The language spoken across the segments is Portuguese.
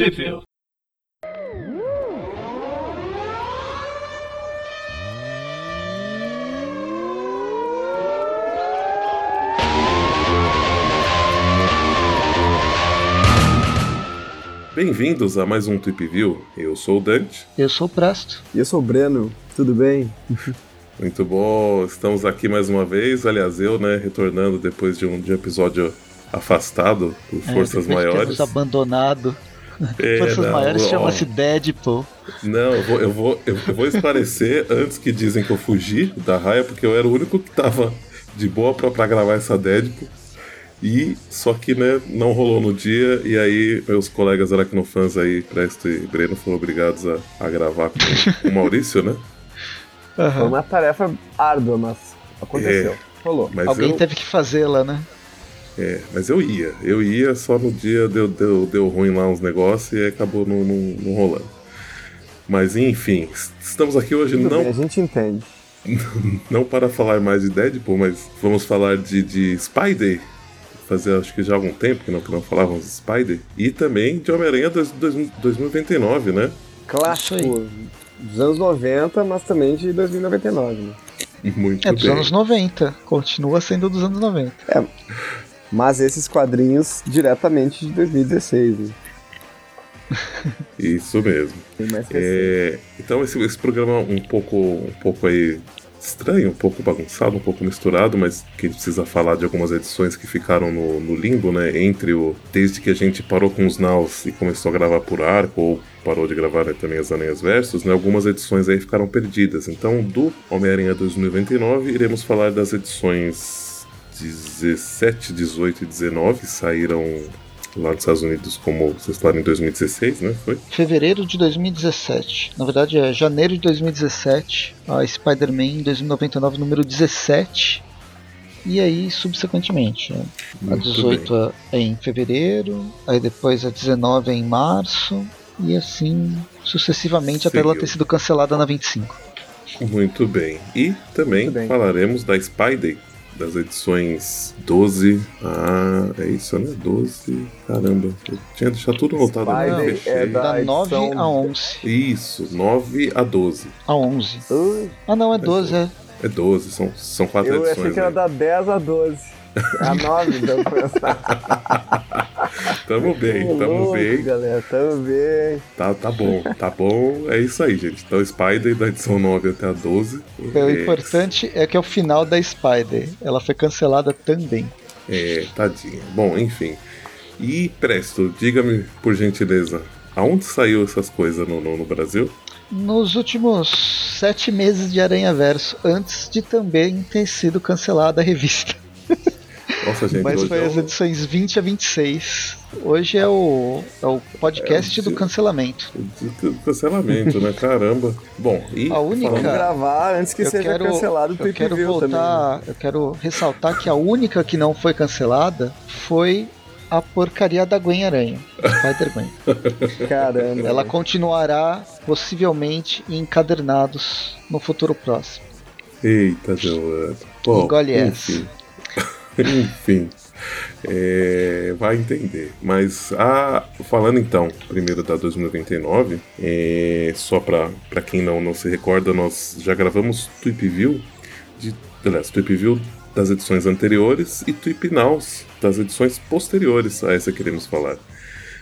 Tripville. Bem-vindos a mais um Trip View. Eu sou o Dante. Eu sou o Prasto. E eu sou o Breno. Tudo bem? Muito bom. Estamos aqui mais uma vez. Aliás, eu, né, retornando depois de um, de um episódio afastado por É, forças de maiores. termos abandonado. É, forças não, maiores chama-se Deadpool. Não, eu vou, eu, vou, eu vou esclarecer antes que dizem que eu fugi da raia, porque eu era o único que tava de boa pra, pra gravar essa Deadpool. E só que, né, não rolou no dia, e aí meus colegas aracnofãs aí, Presto e Breno, foram obrigados a, a gravar com o Maurício, né? Foi uma tarefa árdua, mas aconteceu. Rolou. Mas Alguém eu, teve que fazê-la, né? É, mas eu ia, eu ia, só no dia deu, deu, deu ruim lá uns negócios e acabou não, não, não rolando. Mas enfim, estamos aqui hoje Tudo não bem, a gente entende. não para falar mais de Deadpool, mas vamos falar de, de Spider. Fazer acho que já há algum tempo que não, que não falávamos de Spider. E também de Homem-Aranha dois- dois- 2029, né? Clássico dos anos 90, mas também de 2099. Né? Muito É dos bem. anos 90. Continua sendo dos anos 90. Mas esses quadrinhos diretamente de 2016. Né? Isso mesmo. É, então esse, esse programa é um pouco, um pouco aí estranho, um pouco bagunçado, um pouco misturado, mas que a gente precisa falar de algumas edições que ficaram no, no limbo, né? Entre o. Desde que a gente parou com os Naus e começou a gravar por arco, ou parou de gravar né, também as Aranhas Versus, né? Algumas edições aí ficaram perdidas. Então, do Homem-Aranha 2099, iremos falar das edições 17, 18 e 19, que saíram lá nos Estados Unidos, como vocês falaram, em 2016, né? Foi? Fevereiro de 2017. Na verdade é janeiro de 2017. A Spider-Man 2099, número 17. E aí, subsequentemente. né? A Muito 18 é em fevereiro. Aí depois a 19 é em março. E assim sucessivamente até ela ter sido cancelada na 25. Muito bem. E também Muito bem. falaremos da Spider, das edições 12. Ah, é isso, né? 12. Caramba, eu tinha deixado tudo anotado aqui, Spider fechei. é da- Da 9 edição- a 11. Isso, 9 a 12. A 11. Ui, Ah, não, é 12, é. É 12, são, são quatro eu achei edições. que era né? da 10 a 12. A 9, então pensar. Tamo bem, tamo Louco, bem. galera, tamo bem. Tá, tá bom, tá bom. É isso aí, gente. Então, Spider da edição 9 até a 12. O É, importante é que é o final da Spider. Ela foi cancelada também. É, tadinha. Bom, enfim. E Presto, diga-me, por gentileza, aonde saiu essas coisas no, no, no Brasil? Nos últimos sete meses de Aranha Verso, antes de também ter sido cancelada a revista. Nossa, gente, Mas foi é as edições 20 a 26. Hoje é o, é o podcast É, do cancelamento. o cancelamento, né? Caramba. Bom, e A única- Vamos falando- gravar antes que Eu seja quero, cancelado o eu quero View também. né? voltar, eu quero ressaltar que a única que não foi cancelada foi a porcaria da Gwen Aranha, Spider-Gwen. Caramba. Ela continuará possivelmente em encadernados no futuro próximo. Eita, Giovanna. Bom, Engole essa. enfim. É, vai entender. Mas a, falando então, primeiro da 2099, é, só pra quem não, não se recorda, nós já gravamos Tweep View, de, aliás, Tweep View das edições anteriores e Tweep Nows das edições posteriores a essa que queremos falar.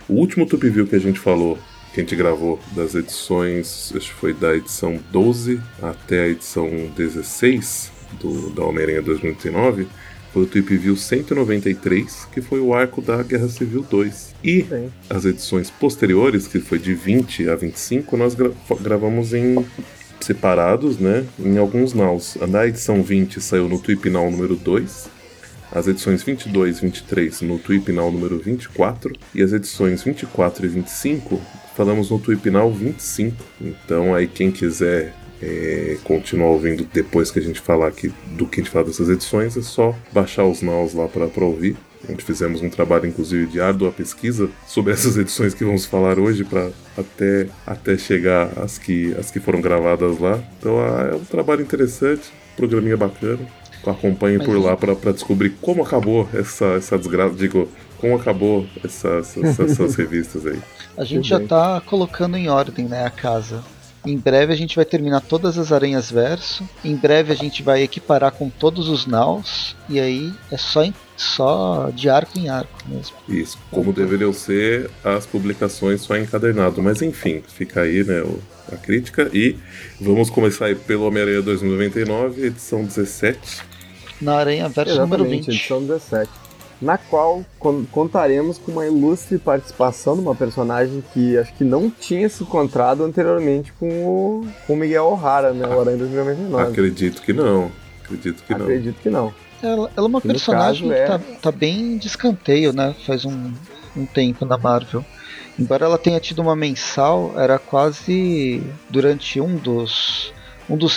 O último Tweep View que a gente falou, que a gente gravou das edições, acho que foi da edição 12 até a edição 16 do, da Homem-Aranha 2019, foi o Tweep View 193, que foi o arco da Guerra Civil 2. E Bem. as edições posteriores, que foi de 20 a 25, nós gra- gravamos em separados, né, em alguns naus. Na edição 20 saiu no Tweep Now número 2, as edições 22 e 23 no Tweep Now número 24 e as edições 24 e 25 falamos no Tweep Now 25. Então aí quem quiser é, continuar ouvindo depois que a gente falar aqui do que a gente fala dessas edições, é só baixar os naus lá para ouvir. onde fizemos um trabalho, inclusive, de árdua pesquisa sobre essas edições que vamos falar hoje, para até, até chegar às que, às que foram gravadas lá. Então ah, é um trabalho interessante, programinha bacana. Acompanhe Mas por lá para descobrir como acabou essa, essa desgraça. Digo, como acabou essas, essas, essas revistas aí. A gente já tá colocando em ordem, né, a casa. Em breve a gente vai terminar todas as aranhas verso. Em breve a gente vai equiparar com todos os naus. E aí é só, em, só de arco em arco mesmo. Isso, como deveriam ser as publicações só encadernado. Mas enfim, fica aí, né, a crítica. E vamos começar aí pelo Homem-Aranha 2099, edição 17. Na Aranha Verso número 20. edição 17 na qual contaremos com uma ilustre participação de uma personagem que acho que não tinha se encontrado anteriormente com o, com Miguel O'Hara, né? O Aranha 2099. Acredito que não. Acredito que não. Acredito que não. Ela, ela é uma Que personagem caso que é- tá, tá bem de escanteio, né? Faz um, um tempo na Marvel. Embora ela tenha tido uma mensal, era quase durante um dos. Um dos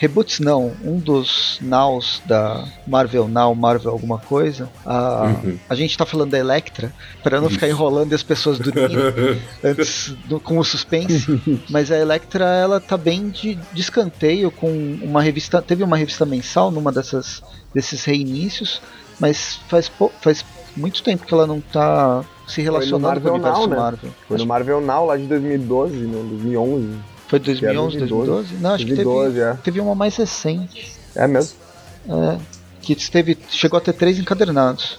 reboots, não. Um dos Nows da Marvel Now, Marvel alguma coisa. A, Uhum. a gente tá falando da Electra, para não ficar enrolando e as pessoas dormindo antes do- com o suspense. Mas a Electra ela tá bem de, de escanteio com uma revista. Teve uma revista mensal numa dessas desses reinícios, mas faz, pou- faz muito tempo que ela não tá se relacionando com o Marvel universo Now, né? Marvel. Foi no Marvel Now lá de 2012, né? 2011. Foi 2011, 2012? 2012? Não, acho que 2012, teve, é. teve uma mais recente. É mesmo? é, que teve, chegou a ter três encadernados.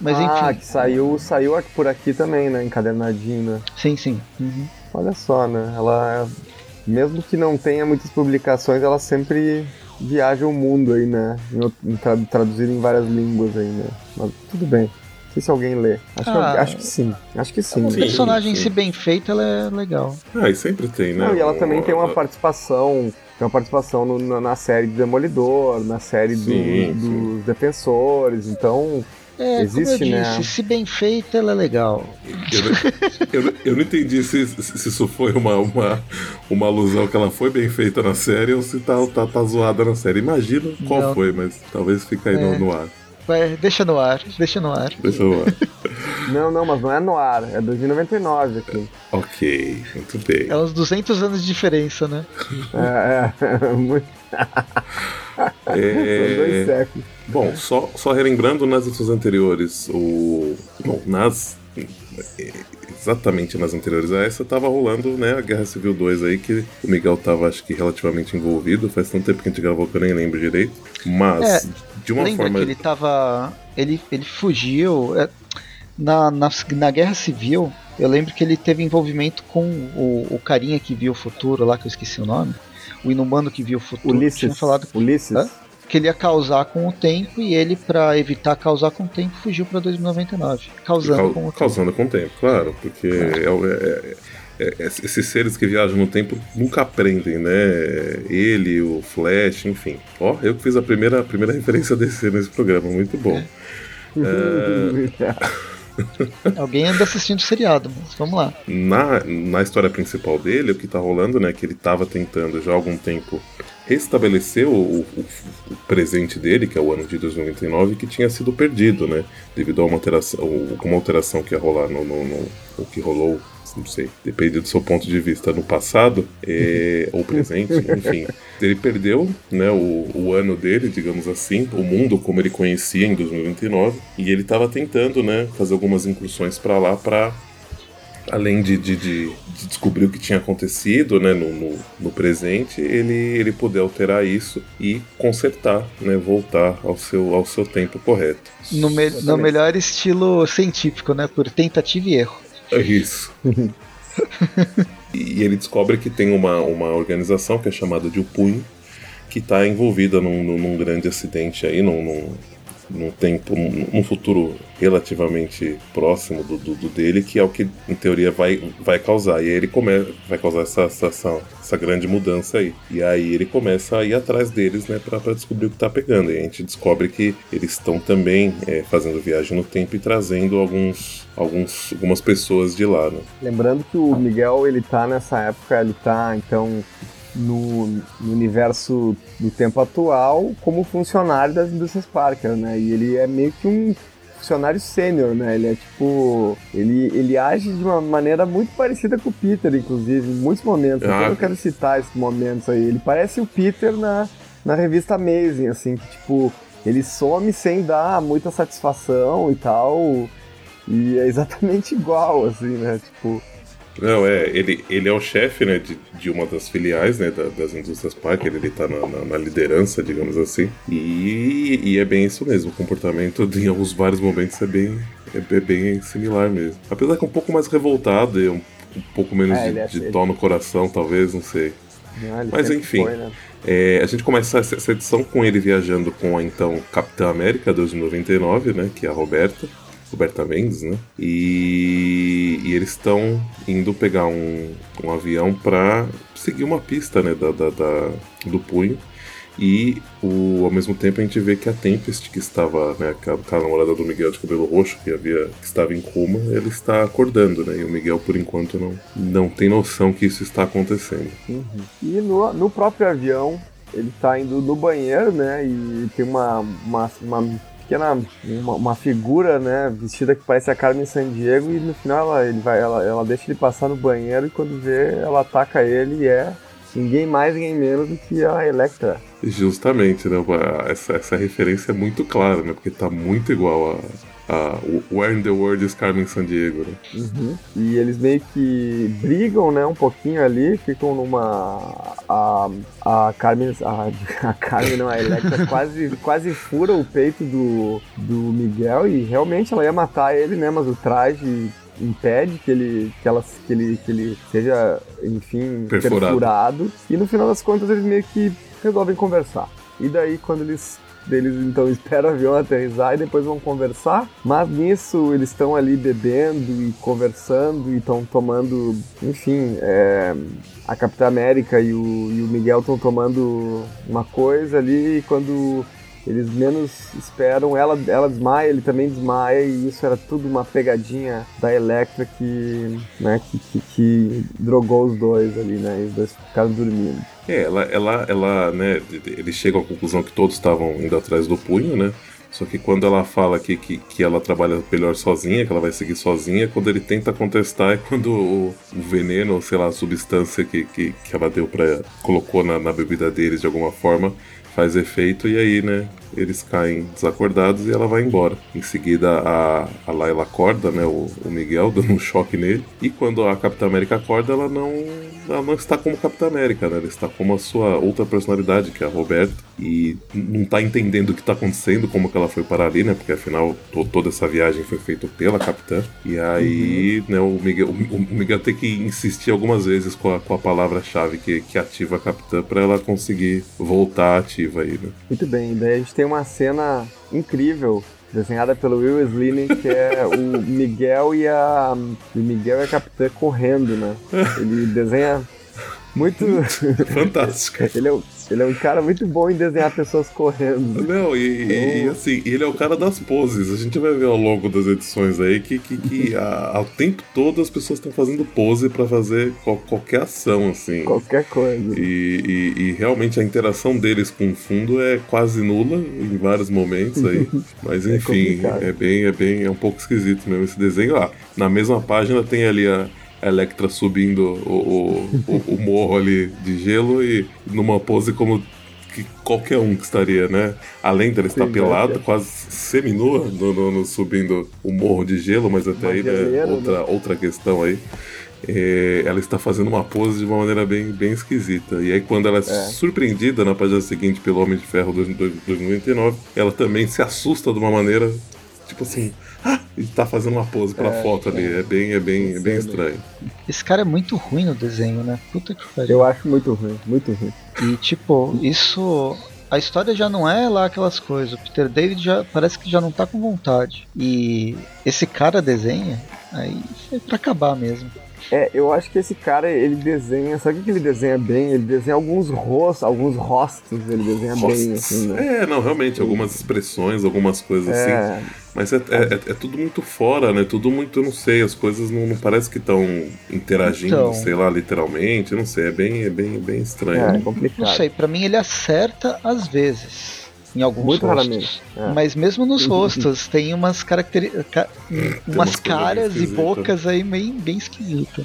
Mas ah, enfim. que saiu, saiu aqui por aqui também, né? Encadernadinho, né? Sim, sim. Uhum. Olha só, né? Ela, mesmo que não tenha muitas publicações, ela sempre viaja o mundo aí, né? Em, traduzido em várias línguas aí, né? Mas tudo bem. Se alguém lê. Acho, Ah. que, acho que sim. Acho que sim. Uma Sim, personagem, sim. se bem feita, ela é legal. Ah, e sempre tem, né? Não, e ela O- também tem uma a- participação. Tem uma participação no- na, na série do Demolidor, na série do- Sim, dos Defensores, então. É, Existe, como eu né? disse, se bem feita, ela é legal. Eu, não- eu, não- eu não entendi se, se isso foi uma, uma, uma alusão que ela foi bem feita na série ou se tá, tá, tá zoada na série. Imagino qual Não. foi, mas talvez fique aí no, É. no ar. Vai, deixa no ar, deixa no ar. Deixa eu ver. Não, não, mas não é no ar, é 2099 aqui. ok, muito bem. É uns 200 anos de diferença, né? É, é, muito, são dois É, séculos. bom, só, só relembrando nas edições anteriores, o. Bom, nas. Exatamente nas anteriores a essa, tava rolando né, a Guerra Civil 2 aí, que o Miguel tava, acho que, relativamente envolvido. Faz tanto tempo que a gente gravou que eu nem lembro direito. Mas, É, de uma Lembra forma. que ele tava. Ele, ele fugiu. é, na, na, na Guerra Civil, eu lembro que ele teve envolvimento com o, o carinha que viu o futuro lá, que eu esqueci o nome. O inumano que viu o futuro. Tinha Ulisses. falado que, Ulisses. Hã? Que ele ia causar com o tempo e ele, pra evitar causar com o tempo, fugiu pra 2099. Causando Cau- com o tempo. causando com o tempo, claro, porque é o- é- é- é- esses seres que viajam no tempo nunca aprendem, né? Ele, o Flash, enfim. Ó, eu que fiz a primeira, a primeira referência desse nesse programa, muito bom. Alguém anda assistindo o seriado, mas vamos lá. Na, na história principal dele, o que tá rolando, né? Que ele tava tentando já há algum tempo restabelecer o, o- o presente dele, que é o ano de 2099, que tinha sido perdido, né? Devido a uma alteração, uma alteração que ia rolar no, no, no- o que rolou, não sei, depende do seu ponto de vista no passado, é, ou presente, enfim. Ele perdeu, né, o, o ano dele, digamos assim, o mundo como ele conhecia em 2029, e ele estava tentando, né, fazer algumas incursões para lá para além de, de, de- de descobrir o que tinha acontecido né, no, no, no presente, ele, ele poder alterar isso e consertar, né, voltar ao seu, ao seu tempo correto. No, me- no melhor estilo científico, né? Por tentativa e erro. É isso. e ele descobre que tem uma, uma organização que é chamada de O Punho, que está envolvida num, num- grande acidente aí, num, num, num tempo, num, futuro relativamente próximo do, do, do dele, que é o que em teoria vai, vai causar. E aí ele come, vai causar essa, essa, essa, essa grande mudança aí. E aí ele começa a ir atrás deles, né, pra, pra descobrir o que tá pegando. E a gente descobre que eles estão também é, fazendo viagem no tempo e trazendo alguns, alguns, algumas pessoas de lá, né? Lembrando que o Miguel, ele tá nessa época, ele tá, então, no, no universo do tempo atual como funcionário das indústrias Parker, né? E ele é meio que um funcionário sênior, né? Ele é tipo. Ele, ele age de uma maneira muito parecida com o Peter, inclusive, em muitos momentos. Ah. Eu quero citar esses momentos aí. Ele parece o Peter na, na revista Amazing, assim, que tipo, ele some sem dar muita satisfação e tal. E é exatamente igual, assim, né? Tipo, Não, é, ele, ele é o chefe, né, de, de uma das filiais, né, da- das indústrias Parker, ele tá na, na- na liderança, digamos assim, e, e é bem isso mesmo, o comportamento em alguns vários momentos é bem, é, bem- bem similar mesmo. Apesar que é um pouco mais revoltado e um, um pouco menos É, de, é- de dó no coração, talvez, não sei. ele Mas enfim. foi, né? É, a gente começa essa essa edição com ele viajando com a então Capitã América 2099, né? Que é a Roberta. Roberta Mendes, né? E, e eles estão indo pegar um, um avião para seguir uma pista, né? Da, da- da- do punho. E o, ao mesmo tempo a gente vê que a Tempest, que estava, né, aquela, namorada do Miguel de cabelo roxo, que, havia, que estava em coma, ele está acordando, né? E o Miguel, por enquanto, não, não tem noção que isso está acontecendo. Uhum. E no, no próprio avião, ele tá indo no banheiro, né? E tem uma, uma, uma pequena uma, uma figura, né? Vestida que parece a Carmen Sandiego e no final ela, ele vai, ela, ela deixa ele passar no banheiro e quando vê, ela ataca ele e é ninguém mais, ninguém menos do que a Electra. Justamente, né? Essa, essa referência é muito clara, né? Porque tá muito igual a, a o Where in the World is Carmen Sandiego, né? Uhum. E eles meio que brigam, né, um pouquinho ali, ficam numa. A, a Carmen. A, a Carmen, não, a Electra quase, quase fura o peito do, do Miguel e realmente ela ia matar ele, né? Mas o traje impede que ele, que ela, que ele, que ele seja, enfim, Perfurado. perfurado. E no final das contas eles meio que resolvem conversar. E daí quando eles eles então esperam o avião aterrissar e depois vão conversar. Mas nisso eles estão ali bebendo e conversando e estão tomando, enfim, é, a Capitã América e o, e o Miguel estão tomando uma coisa ali e quando eles menos esperam, ela, ela desmaia, ele também desmaia e isso era tudo uma pegadinha da Electra que, né, que, que, que drogou os dois ali, né, e os dois ficaram dormindo. É, ela, ela, ela, né? Eles chegam à conclusão que todos estavam indo atrás do punho, né? Só que quando ela fala aqui que, que ela trabalha melhor sozinha, que ela vai seguir sozinha, quando ele tenta contestar é quando o, o veneno, ou sei lá, a substância que, que, que ela deu para colocou na, na bebida deles de alguma forma, faz efeito e aí, né, eles caem desacordados e ela vai embora. Em seguida, a, a Layla acorda, né, o, o Miguel, dando um choque nele. E quando a Capitã América acorda, ela não, ela não está como Capitã América, né, ela está como a sua outra personalidade, que é a Roberta. E não está entendendo o que está acontecendo, como que ela foi parar ali, né, porque afinal to- toda essa viagem foi feita pela Capitã. E aí, né, o Miguel, o, o Miguel tem que insistir algumas vezes com a, com a palavra-chave que, que ativa a Capitã para ela conseguir voltar ativa aí, né. Muito bem, daí a gente tem uma cena incrível desenhada pelo Will Sleeney, que é o Miguel e a o Miguel e a Capitã correndo, né? Ele desenha muito Fantástica. ele é, um- ele é um cara muito bom em desenhar pessoas correndo. Não, e, e- e, assim, ele é o cara das poses. A gente vai ver ao longo das edições aí que, que, que a- ao tempo todo as pessoas estão fazendo pose pra fazer qual- qualquer ação, assim. Qualquer coisa. E, e- e realmente a interação deles com o fundo é quase nula em vários momentos aí. Mas enfim, complicado. é, bem, é bem, é um pouco esquisito mesmo esse desenho. Ah, na mesma página tem ali a Electra subindo o, o, o- o morro ali de gelo e numa pose como que qualquer um que estaria, né? Além dela estar pelada, é. quase seminua no, no- no- subindo o morro de gelo, mas até aí, né, outra, outra questão aí. É, ela está fazendo uma pose de uma maneira bem, bem esquisita. E aí, quando ela é, surpreendida na página seguinte pelo Homem de Ferro 2099, ela também se assusta de uma maneira tipo assim. E tá fazendo uma pose pela É, foto ali. É bem, é bem, é bem estranho. Esse cara é muito ruim no desenho, né? Puta que pariu. Eu acho muito ruim, muito ruim. E tipo, isso. A história já não é lá aquelas coisas. O Peter David já parece que já não tá com vontade. E esse cara desenha, aí é pra acabar mesmo. É, eu acho que esse cara, ele desenha, sabe o que ele desenha bem? Ele desenha alguns rostos, alguns rostos, ele desenha bem, assim, né? É, não, realmente, algumas expressões, algumas coisas assim. É, Mas é, é, é tudo muito fora, né? Tudo muito, eu não sei, as coisas não, não parece que estão interagindo, Então. sei lá, literalmente. Eu não sei, é bem, é bem, bem estranho. é Não complicado. sei, pra mim ele acerta às vezes. Em alguns Muito rostos. raramente. é. Mas mesmo nos rostos tem umas características. umas umas bem caras e bocas aí meio bem esquisitas.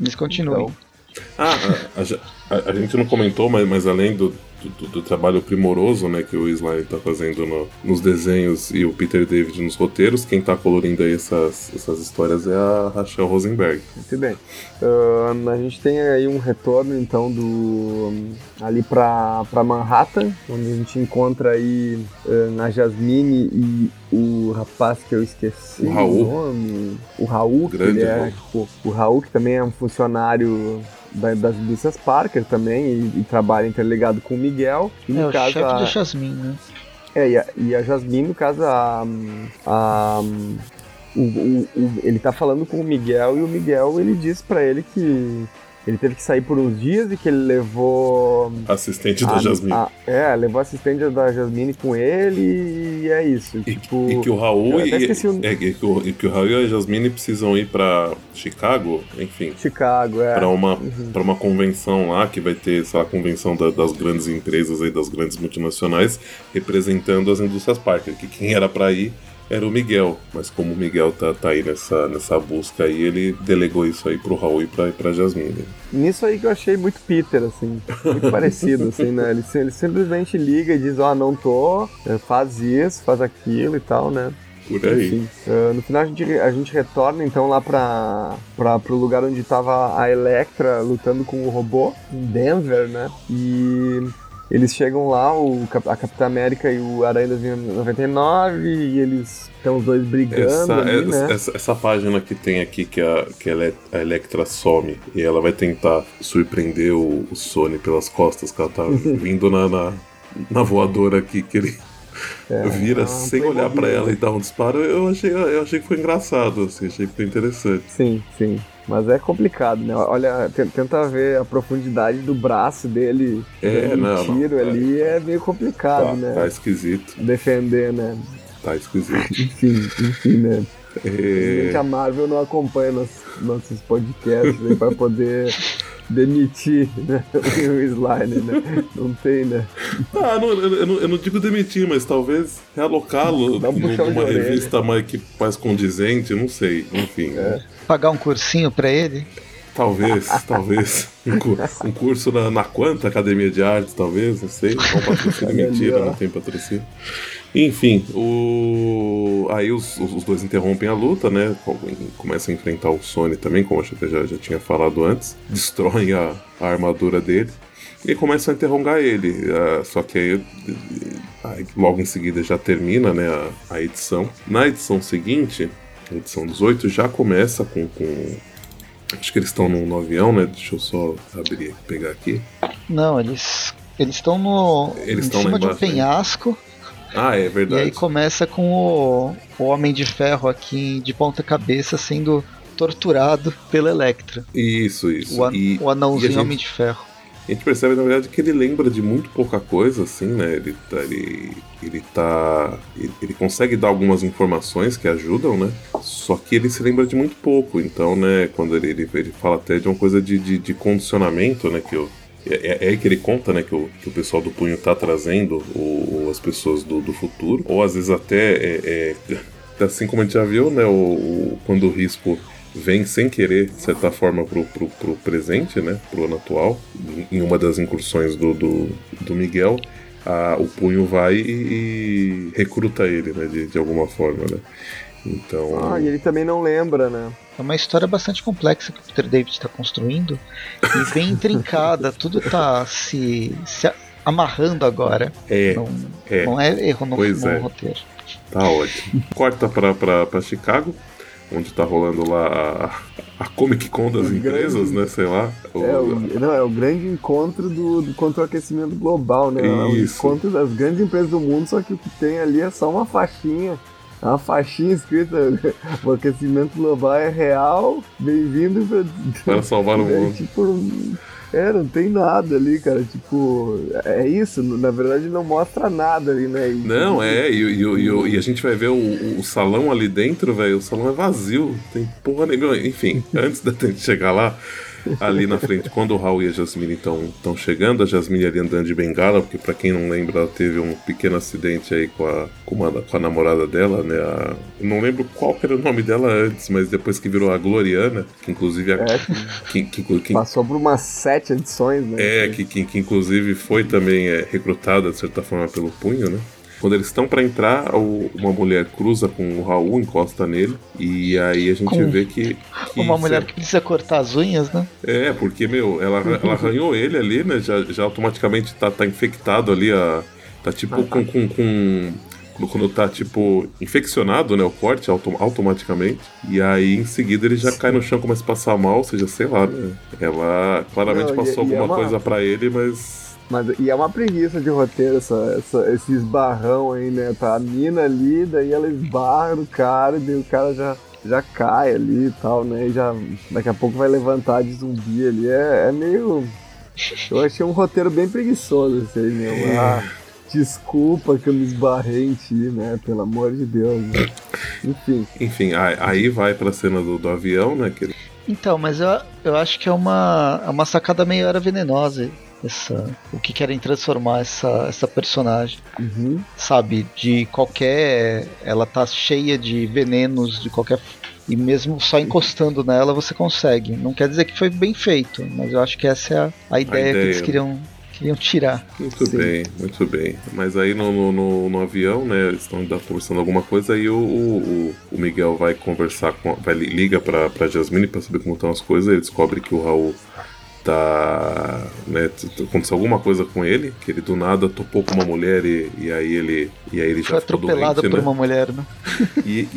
Mas continuem. Então, Ah, a, a, a, gente não comentou, mas, mas além do, do, do, trabalho primoroso né, que o Sly está fazendo no, nos desenhos e o Peter David nos roteiros, quem está colorindo aí essas, essas histórias é a Rachel Rosenberg. Muito bem. Uh, a gente tem aí um retorno então do ali para Manhattan, onde a gente encontra aí uh, na Jasmine e o rapaz que eu esqueci o, Raul. o nome, o Raul, Grande que ele é, tipo, o Raul que também é um funcionário das indústrias Parker também e, e, trabalha interligado com o Miguel. E no é, caso, o chefe a... da Jasmine, né? É, e a, e a Jasmine, no caso, a, a o, o, o, ele tá falando com o Miguel e o Miguel ele diz para ele que ele teve que sair por uns dias e que ele levou. Assistente a, da Jasmine. A, é, levou assistente da Jasmine com ele e é isso. E, tipo, e que o Raul e, o... É, e, que o, e que o Raul e a Jasmine precisam ir para Chicago, enfim. Chicago, é. Para uma, uhum. Pra uma convenção lá que vai ter, sei lá, a convenção da, das grandes empresas aí, das grandes multinacionais, representando as indústrias Parker, que quem era para ir era o Miguel, mas como o Miguel tá, tá aí nessa, nessa busca aí, ele delegou isso aí pro Raul e pra, pra Jasmine. Nisso aí que eu achei muito Peter, assim, muito parecido, assim, né? Ele, ele simplesmente liga e diz, ó, oh, não tô, é, faz isso, faz aquilo e tal, né? Por aí. Enfim, uh, no final a gente, a gente retorna então lá pra, pra, pro lugar onde tava a Electra lutando com o robô, em Denver, né? E eles chegam lá, o, a Capitã América e o Aranha 2099, e eles estão os dois brigando essa, ali, né? essa, essa, página que tem aqui, que a, que a Electra some, e ela vai tentar surpreender o, o Sony pelas costas, que ela tá vindo na, na, na voadora aqui, que ele é, vira sem olhar para ela e dá um disparo, eu achei, eu achei que foi engraçado, assim, achei que foi interessante. Sim, sim. Mas é complicado, né? Olha, tenta ver a profundidade do braço dele. É, não, tiro não, ali é meio complicado, tá, né? Tá esquisito. Defender, né? Tá esquisito. enfim, enfim, né? É... A Marvel não acompanha nossos, nossos podcasts aí pra poder demitir né? o Slime, né? Não tem, né? Ah, não, eu, não, eu não digo demitir, mas talvez realocá-lo um numa revista mais, que, mais condizente, não sei, enfim. É. Pagar um cursinho pra ele? Talvez, talvez. Um, curso na, na Quanta Academia de Artes, talvez, não sei. Qual patrocínio? Mentira, não tem patrocínio. Enfim, o... aí os, os dois interrompem a luta, né? Começam a enfrentar o Sony também, como eu já, já tinha falado antes. Destroem a, a armadura dele e começam a interrogar ele. Uh, só que aí, aí, logo em seguida já termina né, a, a, edição. Na edição seguinte, edição 18, já começa com. com acho que eles estão no, no, avião, né? Deixa eu só abrir pegar aqui. Não, eles. Eles estão no. Eles em cima de um né? penhasco. Ah, é verdade. E aí começa com o, o Homem de Ferro aqui de ponta cabeça sendo torturado pela Electra. Isso, isso. O, an e, o anãozinho gente, Homem de Ferro. A gente percebe, na verdade, que ele lembra de muito pouca coisa, assim, né? Ele, tá, ele, ele tá. Ele, ele consegue dar algumas informações que ajudam, né? Só que ele se lembra de muito pouco. Então, né, quando ele, ele, ele fala até de uma coisa de, de, de condicionamento, né? Que eu, é, é, é, aí que ele conta, né, que o, que o pessoal do punho tá trazendo as pessoas do, do futuro, ou às vezes até, é, é, assim como a gente já viu, né, o, o, quando o risco vem sem querer, de certa forma, pro, pro, pro presente, né, pro ano atual, em uma das incursões do, do, do Miguel, a, o punho vai e, e recruta ele, né, de, de alguma forma, né. Então... Ah, e ele também não lembra, né? É uma história bastante complexa que o Peter David está construindo e bem intrincada, tudo está se, se amarrando agora. É, não é. não é erro no, no é. roteiro. Tá ótimo. Corta para Chicago, onde tá rolando lá a, a Comic Con das o empresas, grande, né? Sei lá. O, é, o, não, é o grande encontro do, do contra o aquecimento global, né? É o encontro das grandes empresas do mundo, só que o que tem ali é só uma faixinha uma faixinha escrita: o aquecimento global é real, bem-vindo para salvar o é, mundo. Tipo, é, não tem nada ali, cara. Tipo, é isso. Na verdade, não mostra nada ali, né? E, não, é. E, e, e, e, a gente vai ver o, o salão ali dentro, velho. O salão é vazio. Tem porra nenhuma. Enfim, antes da gente chegar lá, ali na frente, quando o Raul e a Jasmine estão chegando, a Jasmine ali andando de bengala, porque para quem não lembra, ela teve um pequeno acidente aí com a, com, uma, com a namorada dela, né? A, não lembro qual era o nome dela antes, mas depois que virou a Gloriana, que inclusive a, É, que, que, que- Passou por umas sete edições, né? é, que, que, que inclusive foi também é, recrutada, de certa forma, pelo punho, né? Quando eles estão para entrar, o- uma mulher cruza com o Raul, encosta nele, e aí a gente Com vê que. que Uma mulher que precisa cortar as unhas, né? É, porque, meu, ela, ela arranhou ele ali, né? Já, já automaticamente tá, tá infectado ali, a, tá tipo com, com, com- Quando tá, tipo, infeccionado, né? O corte auto- automaticamente. E aí, em seguida, ele já cai no chão, começa a passar mal, ou seja, sei lá, né? Ela claramente Não, e- passou e é alguma uma- coisa pra ele, mas. Mas, e é uma preguiça de roteiro essa, essa- esse esbarrão aí, né? Tá a mina ali, daí ela esbarra no cara, e daí o cara já, já cai ali e tal, né? E já daqui a pouco vai levantar de zumbi ali. É, é meio. Eu achei um roteiro bem preguiçoso esse aí, meu. Ah, desculpa que eu me esbarrei em ti, né? Pelo amor de Deus. né? Enfim. Enfim, aí, vai pra cena do, do avião, né? Que Então, mas eu, eu acho que é uma, é uma sacada meio era venenosa. Essa, o que querem transformar essa, essa personagem, Uhum. sabe? De qualquer. Ela tá cheia de venenos, de qualquer. E mesmo só encostando nela você consegue. Não quer dizer que foi bem feito, mas eu acho que essa é a, a ideia que ideia, eles né? queriam, queriam tirar. Muito Sim. bem, muito bem. Mas aí no, no, no- no avião, né, eles estão ainda conversando alguma coisa, aí o, o, o Miguel vai conversar com. Vai, liga pra, pra Jasmine pra saber como estão as coisas, ele descobre que o Raul tá. Né, aconteceu alguma coisa com ele, que ele do nada topou com uma mulher e, e aí ele. E aí ele Foi já ficou atropelado doente, por né? uma mulher, né? E,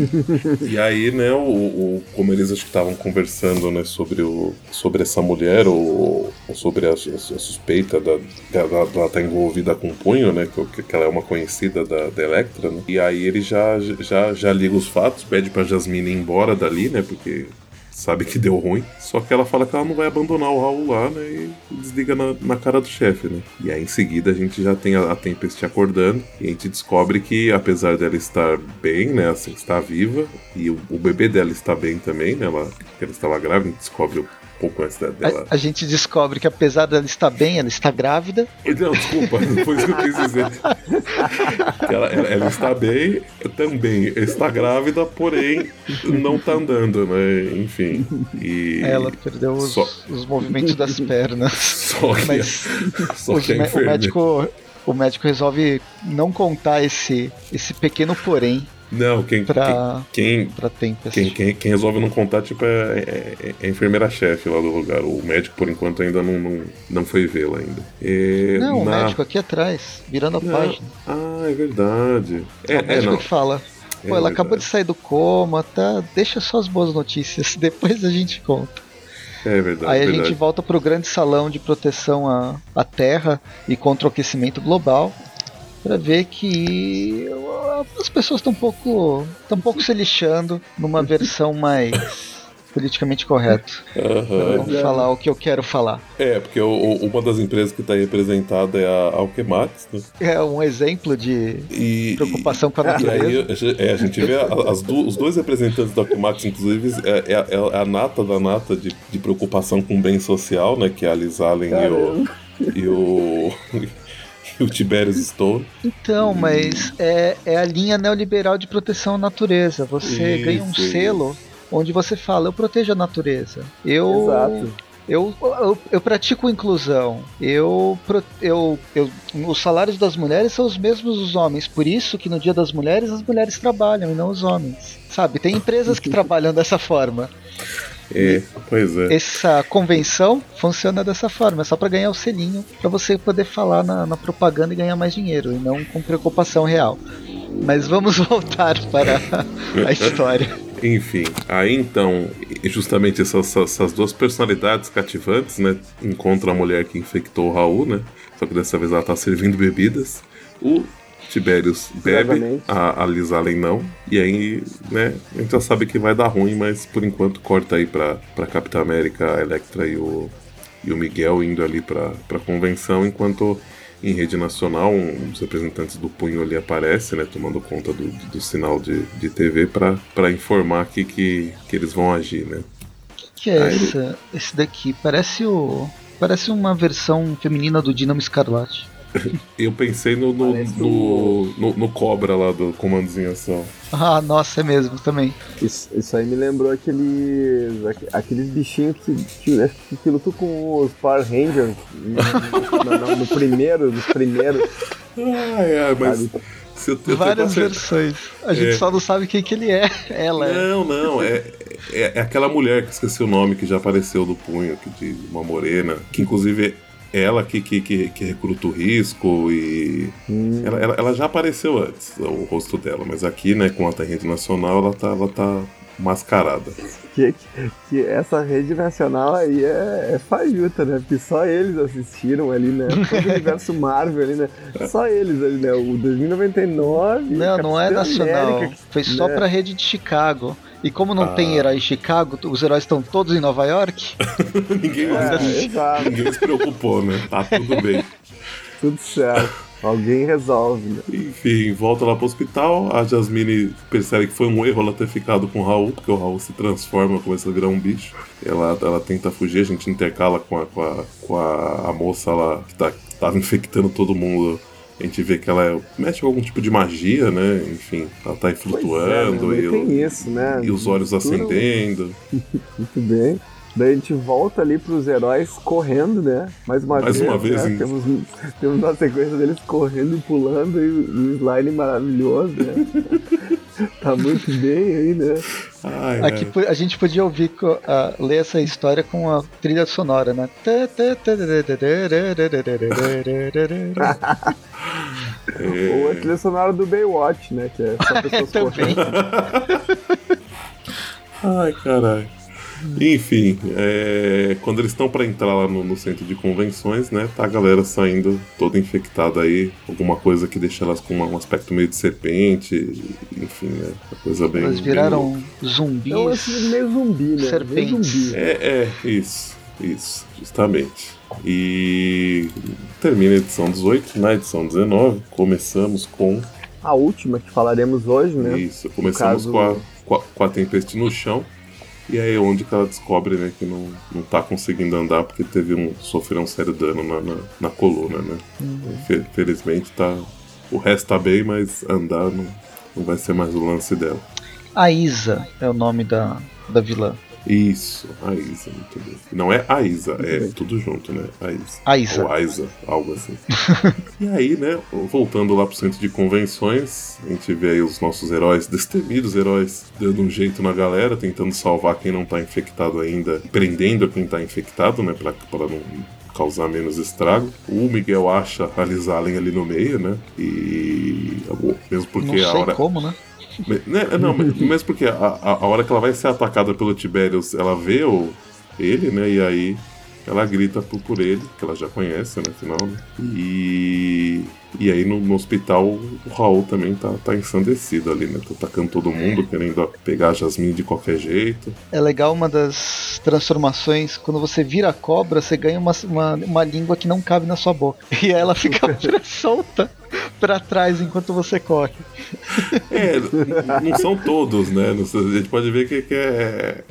e aí, né, o, o- como eles acho que estavam conversando, né, sobre, o, sobre essa mulher, ou, ou sobre a, a suspeita da, dela dela estar envolvida com o punho, né, que, que ela é uma conhecida da, da Electra, né, e aí ele já, já, já liga os fatos, pede pra Jasmine ir embora dali, né, porque sabe que deu ruim, só que ela fala que ela não vai abandonar o Raul lá, né, e desliga na, na cara do chefe, né. E aí em seguida a gente já tem a, a Tempest acordando, e a gente descobre que apesar dela estar bem, né, assim, está viva, e o, o bebê dela está bem também, né, ela, ela estava grávida, a gente descobre pouco antes dela... A, a gente descobre que apesar dela estar bem, ela está grávida. Não, desculpa, não foi isso que eu quis dizer. Ela, ela- ela está bem, também está grávida, porém não está andando, né? Enfim. E Ela perdeu os, Só- os movimentos das pernas. só que, Mas só o, que mé- o médico, o médico resolve não contar esse, esse pequeno porém Não, quem, pra, quem, pra quem, quem, quem resolve não contar tipo, é, é- é a enfermeira-chefe lá do lugar. O médico, por enquanto, ainda não, não, não foi vê-la ainda. É, Não, o na- médico aqui atrás, virando a Não. página. Ah, é verdade. É, o é, médico que fala. É Pô, ela verdade. acabou de sair do coma, tá? Deixa só as boas notícias, depois a gente conta. É verdade. Aí a verdade. gente volta pro grande salão de proteção à, à Terra e contra o aquecimento global para ver que as pessoas estão um pouco, tão um pouco se lixando numa versão mais politicamente correto. Aham. Vamos falar o que eu quero falar. É, porque o- o- uma das empresas que está representada é a Alchemax, né? É um exemplo de E, preocupação com a e natureza. aí a gente- é, a gente vê as du- os dois representantes da Alchemax, inclusive, é, é- é a nata da nata de, de preocupação com o bem social, né? Que é a Liz Allen e o, e o, o Tiberius Stone. Então, mas é, é a linha neoliberal de proteção à natureza. Você Isso, ganha um isso. selo onde você fala, eu protejo a natureza. Eu, Exato. eu, eu, eu pratico inclusão. Eu, eu, eu, os salários das mulheres são os mesmos dos homens. Por isso que no Dia das Mulheres as mulheres trabalham e não os homens. Sabe? Tem empresas que trabalham dessa forma. É, pois é. Essa convenção funciona dessa forma, é só para ganhar o selinho, para você poder falar na, na propaganda e ganhar mais dinheiro, e não com preocupação real. Mas vamos voltar para a história. Enfim, aí então, justamente essas, essas duas personalidades cativantes, né? Encontram a mulher que infectou o Raul, né? Só que dessa vez ela tá servindo bebidas. O Tiberius bebe, a, a Liz Allen não. E aí, né? A gente já sabe que vai dar ruim, mas por enquanto corta aí pra, pra Capitã América, a Electra e o, e o Miguel indo ali pra, pra convenção, enquanto em rede nacional um dos representantes do punho ali aparece, né, tomando conta do, do sinal de, de TV pra pra informar que, que, que eles vão agir, né. que é essa, esse daqui? Parece o. Parece uma versão feminina do Dinamo Escarlate. Eu pensei no, no, no, no, no Cobra lá do Comandozinho Ação. Ah, nossa, é mesmo, também. Isso, isso aí me lembrou aqueles, aque- aqueles bichinhos que, que, que, que lutam com os Power Rangers no, no- no- no primeiro, nos primeiros. Ai, ai, mas. Sabe? Se eu, eu Várias versões. A gente É. só não sabe quem que ele é. Ela é. Não, não, é, é, é aquela mulher que esqueci o nome que já apareceu do punho, que de uma morena, que inclusive é ela que, que, que, que recruta o risco e. Hum, Ela, ela, ela já apareceu antes, o rosto dela, mas aqui, né, com a rede nacional, ela tá, ela tá mascarada. que, que essa rede nacional aí é, é fajuta, né? Porque só eles assistiram ali, né? Todo o universo Marvel ali, né? Só eles ali, né? O 2099. Não, não é nacional. América, Foi só né? pra rede de Chicago. E como não Ah. tem herói em Chicago, os heróis estão todos em Nova York. ninguém, É, ninguém se preocupou, né? Tá tudo bem. tudo certo. Alguém resolve, né? Enfim, volta lá pro hospital. A Jasmine percebe que foi um erro ela ter ficado com o Raul, porque o Raul se transforma, começa a virar um bicho. Ela, ela tenta fugir, a gente intercala com a, com a, com a, a moça lá que, tá, tava infectando todo mundo. A gente vê que ela é- mexe com algum tipo de magia, né? Enfim, ela tá aí flutuando Pois é, e, tem isso, né? e os olhos acendendo. Muito bem. Daí a gente volta ali pros heróis correndo, né? Mais uma Mais vez. uma vez, né? Temos, temos uma sequência deles correndo e pulando e o slime maravilhoso, né? tá muito bem aí, né? Ai, Aqui a gente podia ouvir, ah, ler essa história com a trilha sonora, né? É. Ou a trilha sonora do Baywatch, né? Que é só pessoas Também. correndo. Ai, caralho. Enfim, é, quando eles estão pra entrar lá no, no centro de convenções, né, tá a galera saindo toda infectada aí, alguma coisa que deixa elas com um aspecto meio de serpente, enfim, né, uma coisa bem... Elas bem viraram louca. É um zumbis. lance meio zumbi, né? Meio Serpentes. zumbi. É, é, isso, isso, justamente. E termina a edição 18, na edição 19, começamos com A última que falaremos hoje, né? Isso, começamos caso- com, a, com, a, com a Tempest no chão. E aí é onde que ela descobre né, que não, não tá conseguindo andar porque teve um, sofreu um sério dano na, na, na coluna, né? Fe- felizmente tá. O resto tá bem, mas andar não, não vai ser mais o lance dela. A Isa é o nome da, da vilã. Isso, a Isa, muito bem. Não é a Isa, é tudo junto, né? A Isa. A Isa. Ou Isa, algo assim. e aí, né, voltando lá pro centro de convenções, a gente vê aí os nossos heróis, destemidos heróis, dando um jeito na galera, tentando salvar quem não tá infectado ainda, prendendo quem tá infectado, né, pra, pra não causar menos estrago. O Miguel acha a Liz Allen ali no meio, né, e... Mesmo porque Não sei a hora... como, né? Me- né, não, mas- mesmo porque a, a, a hora que ela vai ser atacada pelo Tiberius, ela vê o, ele, né? E aí ela grita por, por ele, que ela já conhece, né? Afinal, né? E, e aí no, no hospital o Raul também tá, tá ensandecido ali, né? Tá atacando todo mundo, querendo pegar a Jasmine de qualquer jeito. É legal uma das transformações, quando você vira a cobra, você ganha uma, uma, uma língua que não cabe na sua boca. E ela fica solta pra trás enquanto você corre. É, não são todos, né? A gente pode ver que, que é.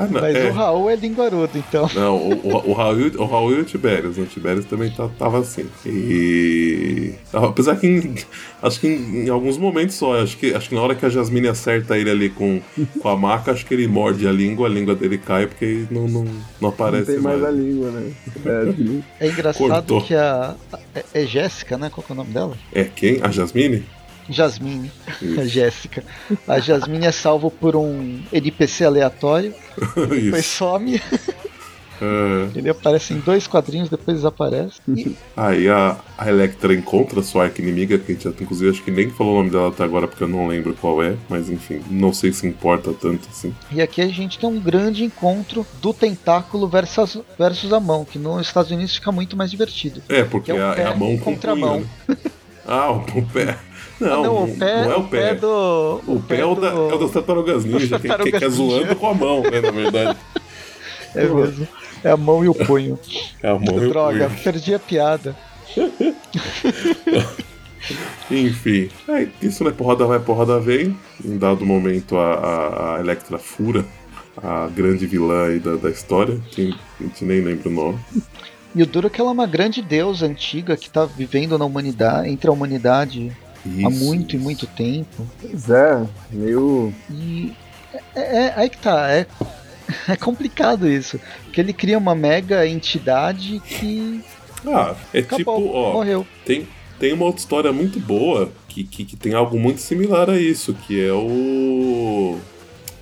Ah, não, Mas é. o Raul é linguarudo, então. Não, o, o, o, Raul, o Raul e o Tiberius, né? O Tiberius também tá, tava assim. E. Apesar que em- acho que em, em alguns momentos só, acho que, acho que na hora que a Jasmine acerta ele ali com, com a maca, acho que ele morde a língua, a língua dele cai porque não, não, não Não aparece tem mais mais. a língua, né? É. É engraçado Cortou. que a. É, é Jéssica, né? Qual que é o nome dela? É quem? A Jasmine? Jasmine. A Jéssica. A Jasmine é salvo por um NPC aleatório, depois some. É. Ele aparece em dois quadrinhos, depois desaparece. E Aí a, a Electra encontra sua arqui-inimiga, que a gente já, inclusive acho que nem falou o nome dela até agora porque eu não lembro qual é, mas enfim, não sei se importa tanto assim. E aqui a gente tem um grande encontro do tentáculo versus, versus a mão, que nos Estados Unidos fica muito mais divertido. É, porque Que é é, a- é a mão contra a mão. né? Ah, o pé. Não, Ah, não, o pé, não é o pé. do. O pé é o, da, é o das tartarugas ninja, que, que, que é zoando com a mão, né, na verdade. É mesmo. É a mão e o punho. É a mão e o Droga, punho. perdi a piada. Enfim, aí, isso né, porrada vai, porrada vem. Em dado momento, a, a, a Electra fura a grande vilã aí da, da história, que a gente nem lembra o nome. E o duro é que ela é uma grande deusa antiga que tá vivendo na humanidade, entre a humanidade Isso, há muito e muito tempo. Pois é, meio. E é, é- aí que tá, é, é complicado isso. Porque ele cria uma mega entidade que Ah, é acabou, tipo, ó, morreu. tem, tem uma outra história muito boa que, que, que tem algo muito similar a isso, que é o.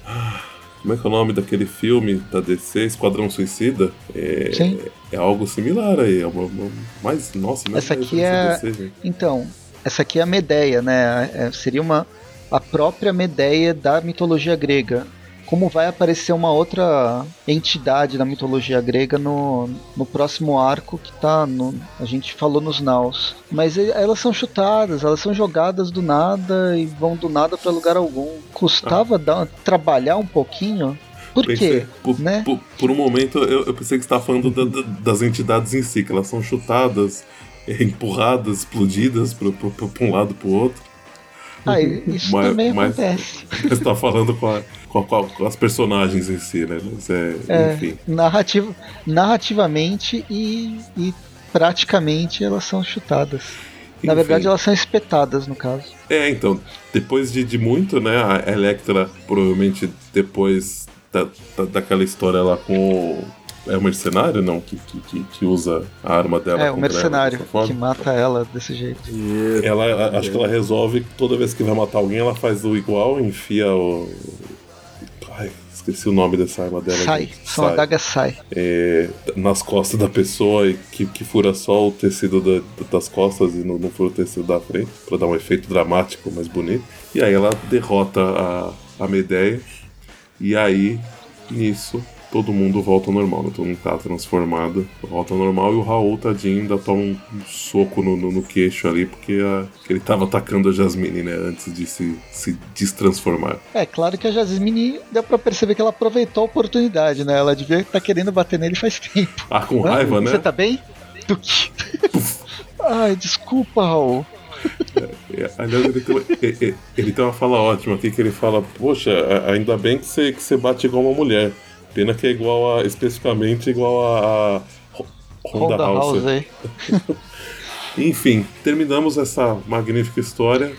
Ah, Como é que é o nome daquele filme da DC, Esquadrão Suicida? É, Sim. é algo similar aí. É uma, uma- mais, nossa, mais Essa aqui é- DC, gente. Então, essa aqui é a Medeia, né? É, seria uma a própria Medeia da mitologia grega. Como vai aparecer uma outra entidade da mitologia grega no, no próximo arco que tá no, a gente falou nos naus. Mas elas são chutadas, elas são jogadas do nada e vão do nada para lugar algum. Custava dar, trabalhar um pouquinho? Por Pensei- quê? Por, né? por, por um momento eu, eu pensei que você estava falando da- da- das entidades em si, que elas são chutadas, empurradas, explodidas para um lado para o outro. Ah, isso Mas- também mas- acontece. Você está falando com, a- com a- com as personagens em si, né? Mas é, É, enfim. narrativa, narrativamente e, e praticamente elas são chutadas. Na Enfim. verdade, elas são espetadas, no caso. É, então, depois de, de muito, né? A Electra, provavelmente depois da, da- daquela história lá com o. É o mercenário, não? Que, que, que, que usa a arma dela. é, o ela mercenário forma? que mata ela desse jeito. Isso. Ela, acho que ela resolve que toda vez que vai matar alguém, ela faz o igual, enfia o. Ai, esqueci o nome dessa arma dela. Sai, são adagas sai. É, nas costas da pessoa e que, que fura só o tecido da- das costas e não, não fura o tecido da frente, pra dar um efeito dramático mais bonito. E aí ela derrota a, a Medeia, e aí, nisso, todo mundo volta ao normal, né? todo mundo tá transformado, volta ao normal, e o Raul, tadinho, ainda toma um, soco no, no- no queixo ali, porque a- ele tava atacando a Jasmine, né, antes de se, se destransformar. É, claro que a Jasmine deu pra perceber que ela aproveitou a oportunidade, né? Ela devia estar querendo bater nele faz tempo. Ah, com raiva, né? Você tá bem? Tuque. Ai, desculpa, Raul. É, Aliás, ele tem, uma, ele tem uma fala ótima aqui que ele fala: Poxa, ainda bem que você, que você bate igual uma mulher. Pena que é igual a. especificamente igual a. a Ho- Honda, Honda House. House aí. Enfim, terminamos essa magnífica história.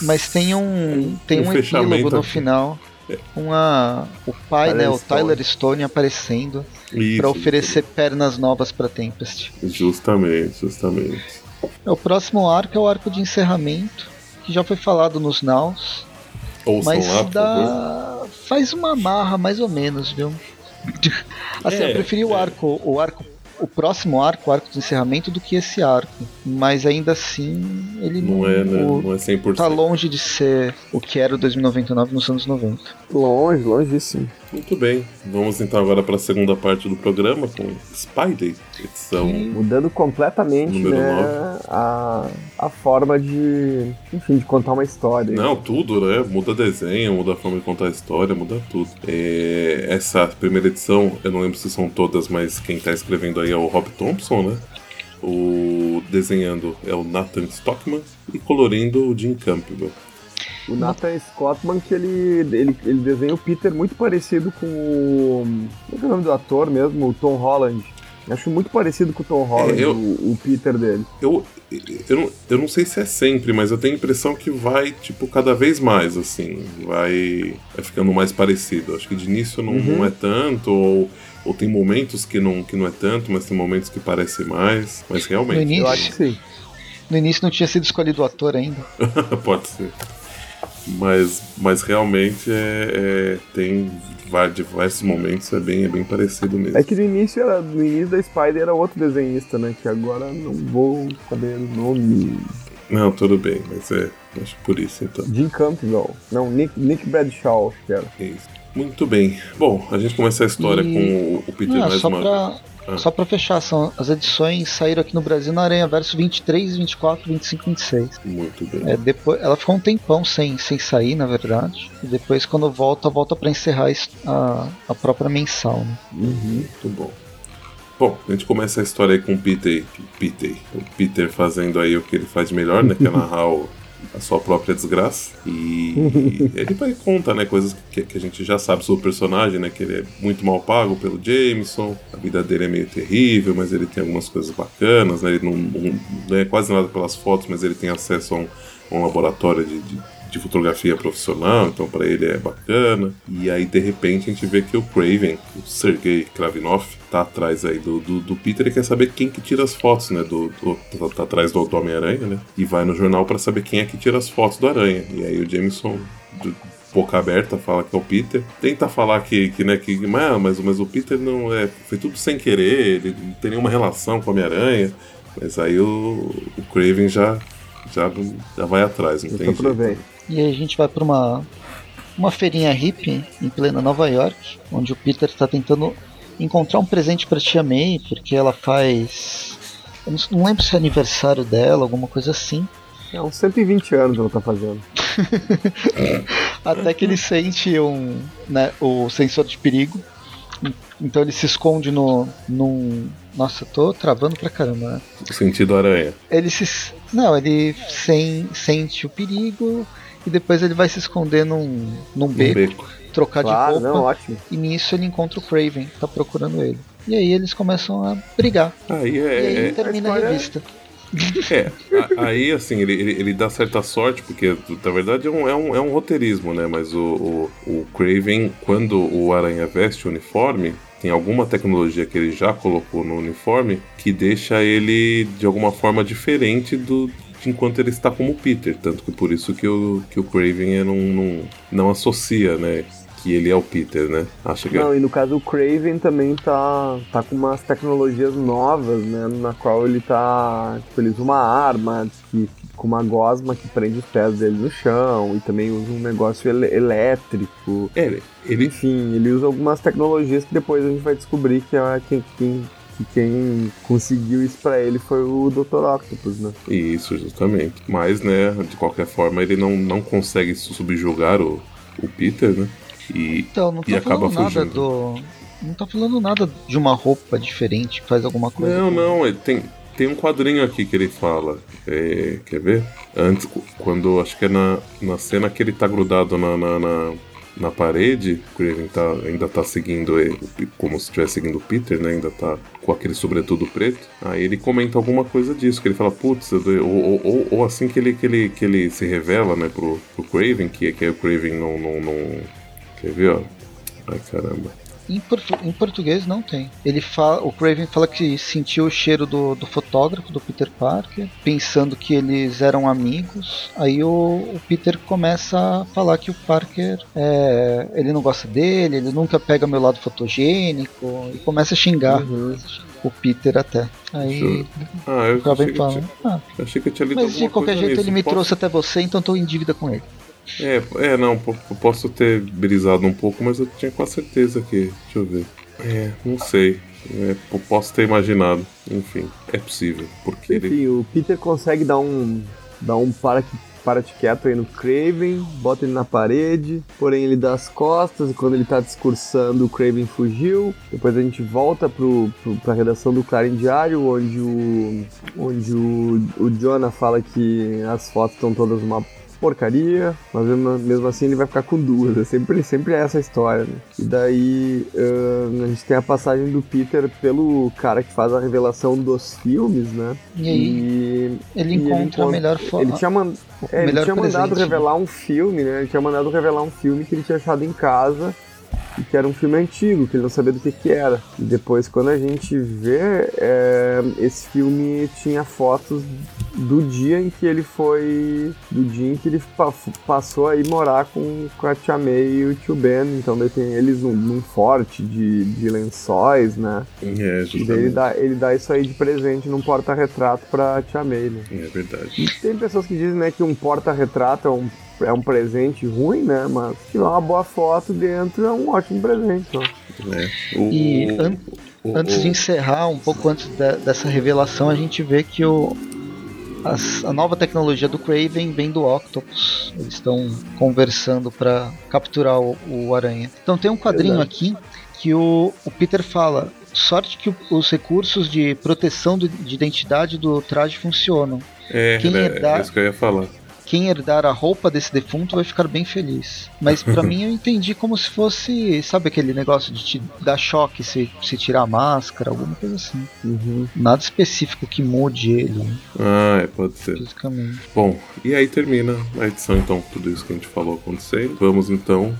Mas tem um tem Um um, fechamento epílogo no final. Com a, o pai, Tyler né, o Stone. Tyler Stone aparecendo Isso, pra oferecer pernas novas pra Tempest. Justamente, justamente. É, O próximo arco é o arco de encerramento, que já foi falado nos Naus, Ouçam mas lá, dá... faz uma marra mais ou menos, viu? assim, É, eu preferi o é. arco, o arco, o próximo arco, o arco de encerramento, do que esse arco. Mas ainda assim, ele Não é, né? o- Não é 100%. tá longe de ser o que era o 2099 nos anos 90. Longe, longíssimo. Muito bem. Vamos então agora para a segunda parte do programa com Spidey, edição. Mudando completamente né, a, a forma de, enfim, de contar uma história. Não, tudo, né? Muda desenho, muda a forma de contar a história, muda tudo. É, essa primeira edição, eu não lembro se são todas, mas quem tá escrevendo aí é o Rob Thompson, né? O desenhando é o Nathan Stockman e colorindo o Jim Campbell. O Nathan Scottman, que ele, ele, ele desenha o Peter muito parecido com o. Como é que é o nome do ator mesmo? O Tom Holland. Acho muito parecido com o Tom Holland, eu- o, o Peter dele. Eu, eu, não, eu não sei se é sempre, mas eu tenho a impressão que vai, tipo, cada vez mais, assim, vai, vai ficando mais parecido. Acho que de início não, Uhum. não é tanto, ou, ou tem momentos que não, que não é tanto, mas tem momentos que parece mais. Mas No realmente, início, Eu acho que sim. no início não tinha sido escolhido o ator ainda. pode ser. Mas, mas realmente é, é- tem diversos momentos, é bem, é bem parecido mesmo. É que no início, era, no início da Spider era outro desenhista, né? Que agora não vou saber o nome. Não, tudo bem, mas é, acho que por isso então. Jim Campbell. Não, Nick, Nick Bradshaw, acho que era. É isso. Muito bem. Bom, a gente começa a história E- com o- o Peter Ah, mais só uma pra, Ah. só pra fechar, são, as edições saíram aqui no Brasil na Aranha Verso 23, 24, 25 26. Muito bem. É, depois, ela ficou um tempão sem, sem sair, na verdade. E depois, quando volta, volta pra encerrar a a, própria mensal. Né? Muito bom. Bom, a gente começa a história aí com o Peter, Peter, o Peter fazendo aí o que ele faz melhor, né? Que é narrar o- a sua própria desgraça. E ele vai conta, né, coisas que, que, a gente já sabe sobre o personagem, né, que ele é muito mal pago pelo Jameson, a vida dele é meio terrível, mas ele tem algumas coisas bacanas, né, ele não, não, não é quase nada pelas fotos, mas ele tem acesso a um, a um laboratório de, de de fotografia profissional, então para ele é bacana. E aí de repente a gente vê que o Craven, o Sergei Kravinov, tá atrás aí do, do, do, Peter e quer saber quem que tira as fotos, né? Do, do tá, tá, atrás do, do Homem-Aranha, né? E vai no jornal para saber quem é que tira as fotos do Aranha. E aí o Jameson boca aberta, fala que é o Peter. Tenta falar que, que né, que ah, mas, mas o Peter não é. Foi tudo sem querer, ele não tem nenhuma relação com a Homem-Aranha. Mas aí o, o Craven já, já, já vai atrás, não Eu tem jeito. E aí a gente vai para uma, uma feirinha hippie em plena Nova York, onde o Peter está tentando encontrar um presente para Tia May, porque ela faz. Eu não lembro se é aniversário dela, alguma coisa assim. É uns 120 anos ela tá fazendo. Até que ele sente um, né, o sensor de perigo. Então ele se esconde no. Num... Nossa, tô travando pra caramba, né? Sentido aranha. Ele se. Não, ele sem, sente o perigo e depois ele vai se esconder num, num beco, beco. trocar claro, de roupa. Não, ótimo. E nisso ele encontra o Craven, tá procurando ele. E aí eles começam a brigar. Aí é, e aí é, termina a, a revista. É, aí assim, ele, ele, ele, dá certa sorte, porque na verdade é um, é um, é um roteirismo, né? Mas o, o, o Craven, quando o Aranha veste o uniforme, tem alguma tecnologia que ele já colocou no uniforme que deixa ele de alguma forma diferente do, enquanto ele está como Peter. Tanto que por isso que o, que o Craven é não, não, não associa, né? que ele é o Peter, né? Acho que é. Não, e no caso o Craven também tá, tá com umas tecnologias novas, né? Na qual ele tá. Tipo, ele usa uma arma que, com uma gosma que prende os pés dele no chão e também usa um negócio el elétrico. É, ele... Enfim, ele usa algumas tecnologias que depois a gente vai descobrir que é quem, quem que quem conseguiu isso para ele foi o Dr. Octopus, né? Isso, justamente. Mas, né, de qualquer forma, ele não, não consegue subjugar o, o Peter, né? E, então, não e acaba fugindo. Do... Não tá falando nada de uma roupa diferente que faz alguma coisa. Não, com... não, ele tem, tem um quadrinho aqui que ele fala. É, quer ver? Antes, quando acho que é na, na cena que ele tá grudado na, na, na na parede, o Craven tá, ainda tá seguindo ele, como se estivesse seguindo o Peter, né? Ainda tá com aquele sobretudo preto. Aí ele comenta alguma coisa disso, que ele fala, putz, ou, ou, ou, ou, assim que ele, que, ele, que ele se revela, né, pro, pro Craven, que, que o Craven não, não, não. Quer ver, ó? Ai caramba. Em, portu em, português não tem. Ele fala, o Craven fala que sentiu o cheiro do, do, fotógrafo, do Peter Parker, pensando que eles eram amigos. Aí o, o Peter começa a falar que o Parker é, ele não gosta dele, ele nunca pega meu lado fotogênico e começa a xingar. Uhum. O Peter até. Aí ah, eu achei, fala, tinha, ah, achei que eu tinha lido Mas de qualquer jeito ele me Posso... trouxe até você, então estou em dívida com ele. É, é, não, eu posso ter brisado um pouco, mas eu tinha quase certeza que. Deixa eu ver. É, não sei. É, posso ter imaginado. Enfim, é possível. Porque Enfim, ele... o Peter consegue dar um. dar um para para te quieto aí no Craven, bota ele na parede, porém ele dá as costas e quando ele tá discursando o Craven fugiu. Depois a gente volta pro, pro, pra redação do Clarim Diário, onde o onde o, o Jonah fala que as fotos estão todas uma porcaria, mas mesmo assim ele vai ficar com duas. É sempre, sempre é essa história, né? E daí uh, a gente tem a passagem do Peter pelo cara que faz a revelação dos filmes, né? E aí e, ele, encontra ele encontra a melhor forma. Ele tinha, man, é, ele tinha mandado presente, revelar um filme, né? Ele tinha mandado revelar um filme que ele tinha achado em casa que era um filme antigo, que ele não sabia do que, que era. E depois, quando a gente vê, é, esse filme tinha fotos do dia em que ele foi. do dia em que ele passou a ir morar com, com a Tia May e o tio Ben. Então daí tem eles num, num forte de, de lençóis, né? É, e daí ele dá, ele dá isso aí de presente num porta-retrato pra Tia May, né? É verdade. E tem pessoas que dizem né, que um porta-retrato é um é um presente ruim, né? Mas se tiver uma boa foto dentro, é um ótimo presente. É. O, e an o, antes o, de encerrar, um pouco antes de, dessa revelação, a gente vê que o, as, a nova tecnologia do Craven vem do Octopus. Eles estão conversando para capturar o, o, Aranha. Então tem um quadrinho aqui que o, o Peter fala: sorte que os recursos de proteção de identidade do traje funcionam. É, Quem é, é isso que eu ia falar quem herdar a roupa desse defunto vai ficar bem feliz. Mas para mim eu entendi como se fosse, sabe aquele negócio de te dar choque se, se tirar a máscara, alguma coisa assim. Uhum. Nada específico que mude ele Ah, é, pode ser. fisicamente. Bom, e aí termina a edição, então, tudo isso que a gente falou acontecendo. Vamos então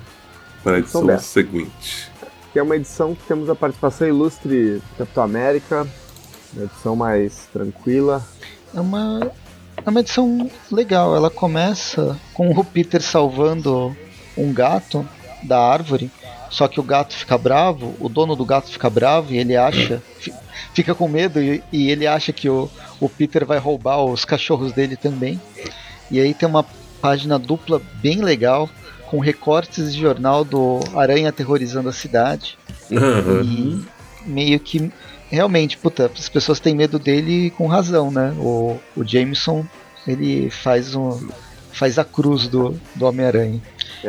para a edição dez. seguinte. Que é uma edição que temos a participação ilustre do Capitão América, uma edição mais tranquila. É uma, é uma edição legal. Ela começa com o Peter salvando um gato da árvore. Só que o gato fica bravo, o dono do gato fica bravo e ele acha. fi- Fica com medo e, e ele acha que o, o Peter vai roubar os cachorros dele também. E aí tem uma página dupla bem legal, com recortes de jornal do Aranha aterrorizando a cidade. E meio que realmente, puta, as pessoas têm medo dele com razão, né? O, o Jameson, ele faz um faz a cruz do, do Homem-Aranha.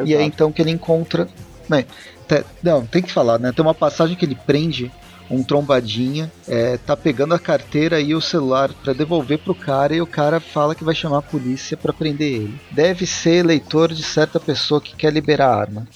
E é então que ele encontra. Né, te- não, tem que falar, né? Tem uma passagem que ele prende um trombadinha, é, tá pegando a carteira e o celular pra devolver pro cara e o cara fala que vai chamar a polícia pra prender ele. Deve ser leitor de certa pessoa que quer liberar a arma.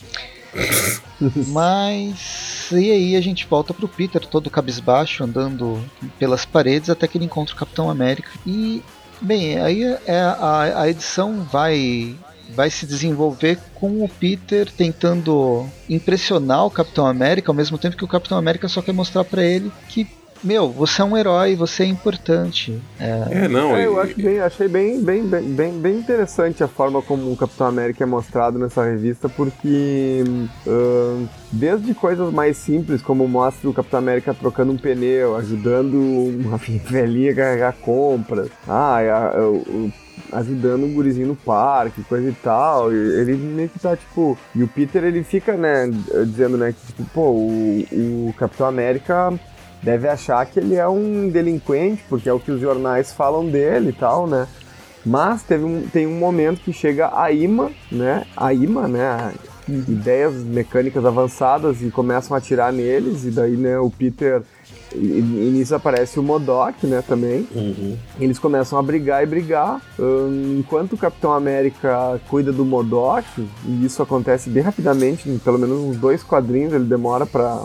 Mas e aí a gente volta pro Peter todo cabisbaixo andando pelas paredes até que ele encontra o Capitão América. E bem aí é a, a edição vai vai se desenvolver com o Peter tentando impressionar o Capitão América ao mesmo tempo que o Capitão América só quer mostrar pra ele que meu você é um herói você é importante. É, É, não, É, e- eu acho bem, achei bem, bem, bem, bem, interessante a forma como o Capitão América é mostrado nessa revista, porque ahn, desde coisas mais simples, como mostra o Capitão América trocando um pneu, ajudando uma velhinha a carregar compras, ah, a- o- o- ajudando um gurizinho no parque, coisa e tal, e ele meio que tá, tipo... E o Peter, ele fica, né, dizendo, né, que, tipo, pô, o, o Capitão América deve achar que ele é um delinquente, porque é o que os jornais falam dele e tal, né? Mas teve um, tem um momento que chega a IMA, né? A IMA, né? Ideias mecânicas avançadas e começam a atirar neles, e daí, né, o Peter. E, e nisso aparece o Modok, né, também. Uhum. Eles começam a brigar e brigar. Hum, enquanto o Capitão América cuida do Modok, e isso acontece bem rapidamente, pelo menos uns dois quadrinhos ele demora pra,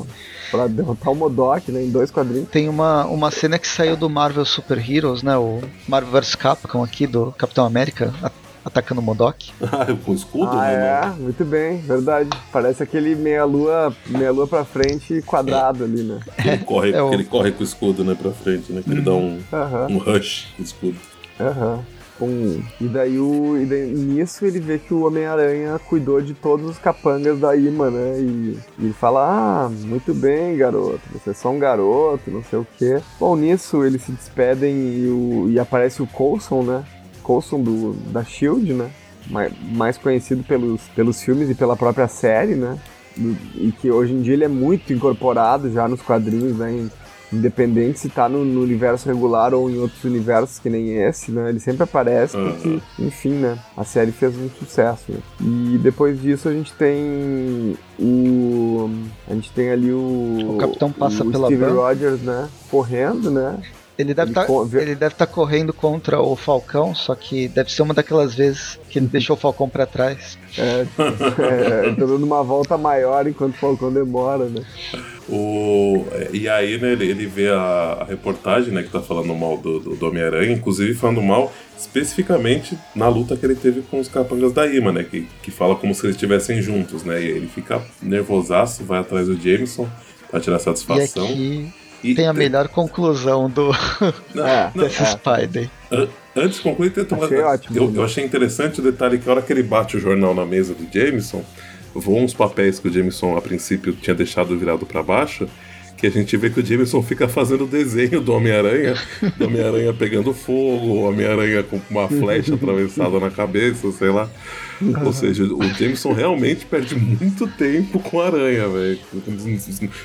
pra derrotar o Modok, né? Em dois quadrinhos. tem uma, uma cena que saiu do Marvel Super Heroes, né? O Marvel vs Capcom aqui do Capitão América atacando o Modok. Ah, com escudo? Ah, né, é, muito bem, verdade. Parece aquele meia-lua meia -lua pra frente quadrado ali, né? Ele corre, É o- ele corre com o escudo, né, pra frente, né? Que ele dá um, Aham, um rush com o escudo. aham. E daí, o, e daí nisso ele vê que o Homem-Aranha cuidou de todos os capangas da Ima, né? E, e ele fala: Ah, muito bem, garoto, você é só um garoto, não sei o quê. Bom, nisso eles se despedem e, o, e aparece o Coulson, né? Coulson do, da Shield, né? Mais, mais conhecido pelos, pelos filmes e pela própria série, né? E que hoje em dia ele é muito incorporado já nos quadrinhos, né? Independente se tá no, no universo regular ou em outros universos que nem esse, né? Ele sempre aparece porque, enfim, né? A série fez um sucesso. né? E depois disso a gente tem o. A gente tem ali o. O Capitão passa o pela Steve. Rogers, né? Correndo, né? Ele deve tá, estar correndo contra o Falcão, só que deve ser uma daquelas vezes que ele deixou o Falcão pra trás. É, é, tá dando uma volta maior enquanto o Falcão demora, né? O, e aí, né, ele, ele vê a, a reportagem, né, que tá falando mal do, do, do Homem-Aranha, inclusive falando mal especificamente na luta que ele teve com os capangas da Ima, né, que, que fala como se eles estivessem juntos, né, e aí ele fica nervosaço, vai atrás do Jameson pra tirar E satisfação. aqui E tem a melhor conclusão do Não, É. não, dessa Spider. An- Antes de concluir, tem Achei ótimo, eu, eu achei interessante o detalhe que a hora que ele bate o jornal na mesa do Jameson, voam uns papéis que o Jameson a princípio tinha deixado virado para baixo, que a gente vê que o Jameson fica fazendo desenho do Homem-Aranha, do Homem-Aranha pegando fogo, Homem-Aranha com uma flecha atravessada na cabeça, sei lá. Ou seja, o Jameson realmente perde muito tempo com a aranha, velho.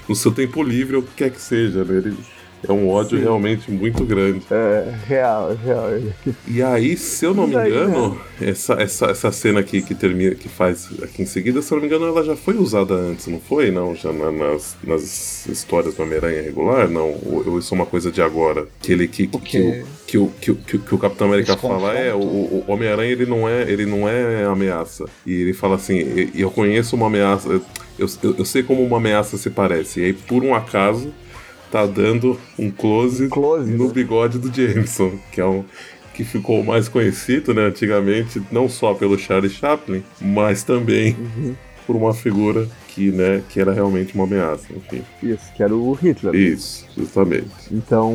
No seu tempo livre, ou o que quer que seja, né? Ele É um ódio Sim. realmente muito grande. É, real, real. E aí, se eu não me engano, né? essa, essa, essa cena aqui que termina, que faz aqui em seguida, se eu não me engano, ela já foi usada antes, não foi? Não, já na, nas, nas histórias do Homem-Aranha regular? Não, ou, isso é uma coisa de agora? Que ele que, que, que, que, o, que, que, que o Capitão América Esse fala é, o, o Homem-Aranha ele não é ele não é ameaça. E ele fala assim, eu conheço uma ameaça, eu, eu, eu sei como uma ameaça se parece. E aí, por um acaso tá dando um close, close no né? bigode do Jameson, que é um que ficou mais conhecido, né, antigamente, não só pelo Charlie Chaplin, mas também uhum. por uma figura que, né, que era realmente uma ameaça, enfim. Isso, que era o Hitler. Isso, justamente. Então,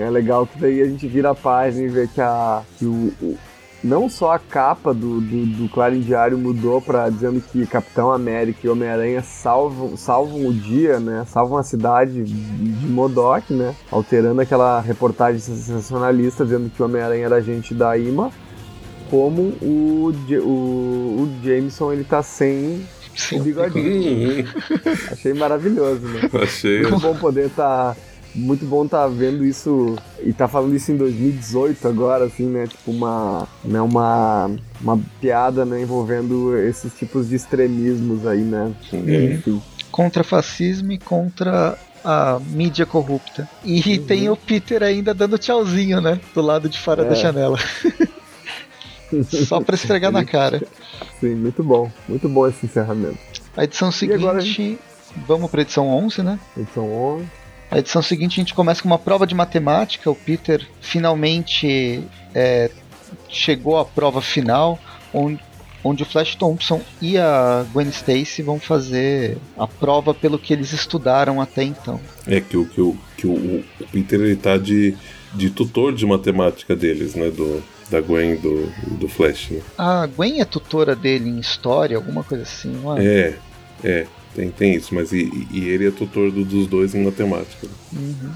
é legal que daí a gente vira a página e vê que, a, que o, o não só a capa do, do, do Clarim Diário mudou para dizendo que Capitão América e Homem-Aranha salvam, salvam o dia, né? Salvam a cidade de Modok, né? Alterando aquela reportagem sensacionalista dizendo que o Homem-Aranha era agente da IMA. Como o, o, o Jameson ele tá sem Sim. o bigodinho. Achei maravilhoso, né? Achei. Muito bom poder estar. Tá muito bom estar tá vendo isso e tá falando isso em 2018 agora, assim, né? Tipo uma, né, uma, uma piada, né, envolvendo esses tipos de extremismos aí, né? Enfim. Contra fascismo e contra a mídia corrupta. E uhum. tem o Peter ainda dando tchauzinho, né? Do lado de fora é. da janela. Só para esfregar na cara. Sim, muito bom. Muito bom esse encerramento. A edição seguinte, gente... vamos para edição 11, né? Edição 11. A edição seguinte a gente começa com uma prova de matemática. O Peter finalmente é, chegou à prova final, onde, onde o Flash Thompson e a Gwen Stacy vão fazer a prova pelo que eles estudaram até então. É que o, que o, que o, o Peter ele tá de, de tutor de matemática deles, né? Do, da Gwen do, do Flash. Né? A Gwen é tutora dele em história, alguma coisa assim, não é? É, é. Tem, tem isso, mas e, e ele é tutor do, dos dois em matemática. Uhum.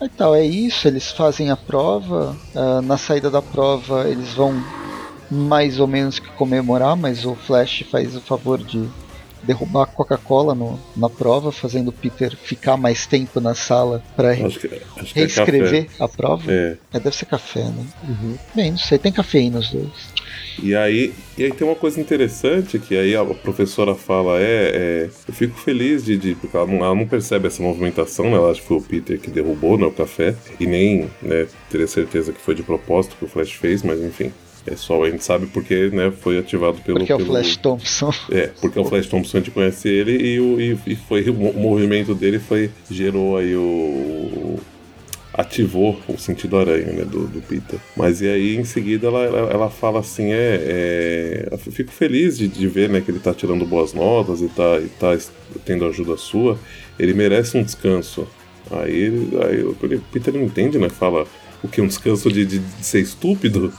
Então, é isso, eles fazem a prova. Uh, na saída da prova, eles vão mais ou menos que comemorar, mas o Flash faz o favor de derrubar a Coca-Cola na prova, fazendo o Peter ficar mais tempo na sala para é, reescrever é a prova. É. é. Deve ser café, né? Uhum. Bem, não sei, tem cafeína nos dois. E aí, e aí tem uma coisa interessante que aí a professora fala, é, é eu fico feliz de, de porque ela não, ela não, percebe essa movimentação, né? Ela acha que foi o Peter que derrubou né, o café, e nem né, teria certeza que foi de propósito que o Flash fez, mas enfim. É só a gente sabe porque né, foi ativado pelo. Porque é o Flash Thompson. É, porque é o Flash Thompson a gente conhece ele e, o, e, e foi o movimento dele foi gerou aí o ativou o sentido aranha né, do, do Peter. Mas e aí em seguida ela, ela, ela fala assim, é, é, fico feliz de, de, ver né, que ele tá tirando boas notas e tá, e tá tendo ajuda sua. Ele merece um descanso. Aí, aí o Peter não entende, né? Fala o que um descanso de, de, de ser estúpido.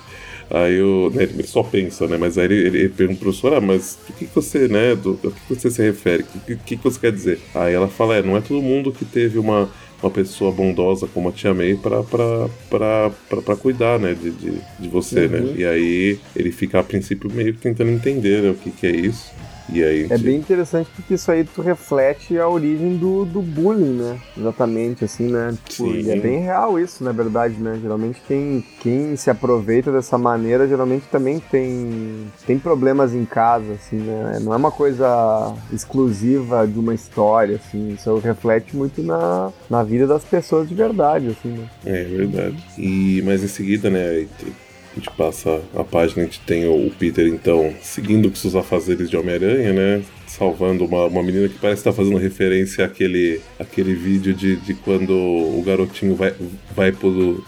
Aí eu, né, ele só pensa, né? Mas aí ele, ele, pergunta pro professor, ah, mas o que, que você, né? Do, que você se refere? O que, que, que você quer dizer? Aí ela fala, é, não é todo mundo que teve uma uma pessoa bondosa como a Tia May pra cuidar, né, de, de, de você, né? uhum. né? E aí ele fica a princípio meio que tentando entender né, o que, que é isso. E aí, é bem interessante porque isso aí tu reflete a origem do, do bullying, né? Exatamente, assim, né? Tipo, Sim. é bem real isso, na verdade, né? Geralmente quem, quem se aproveita dessa maneira, geralmente também tem, tem problemas em casa, assim, né? Não é uma coisa exclusiva de uma história, assim. Isso reflete muito na, na vida das pessoas de verdade, assim, né? É, é verdade. E, mas em seguida, né? A gente passa a página, a gente tem o Peter, então, seguindo os seus afazeres de Homem-Aranha, né? Salvando uma, uma menina que parece estar fazendo referência àquele, àquele vídeo de, de quando o garotinho vai, vai pro.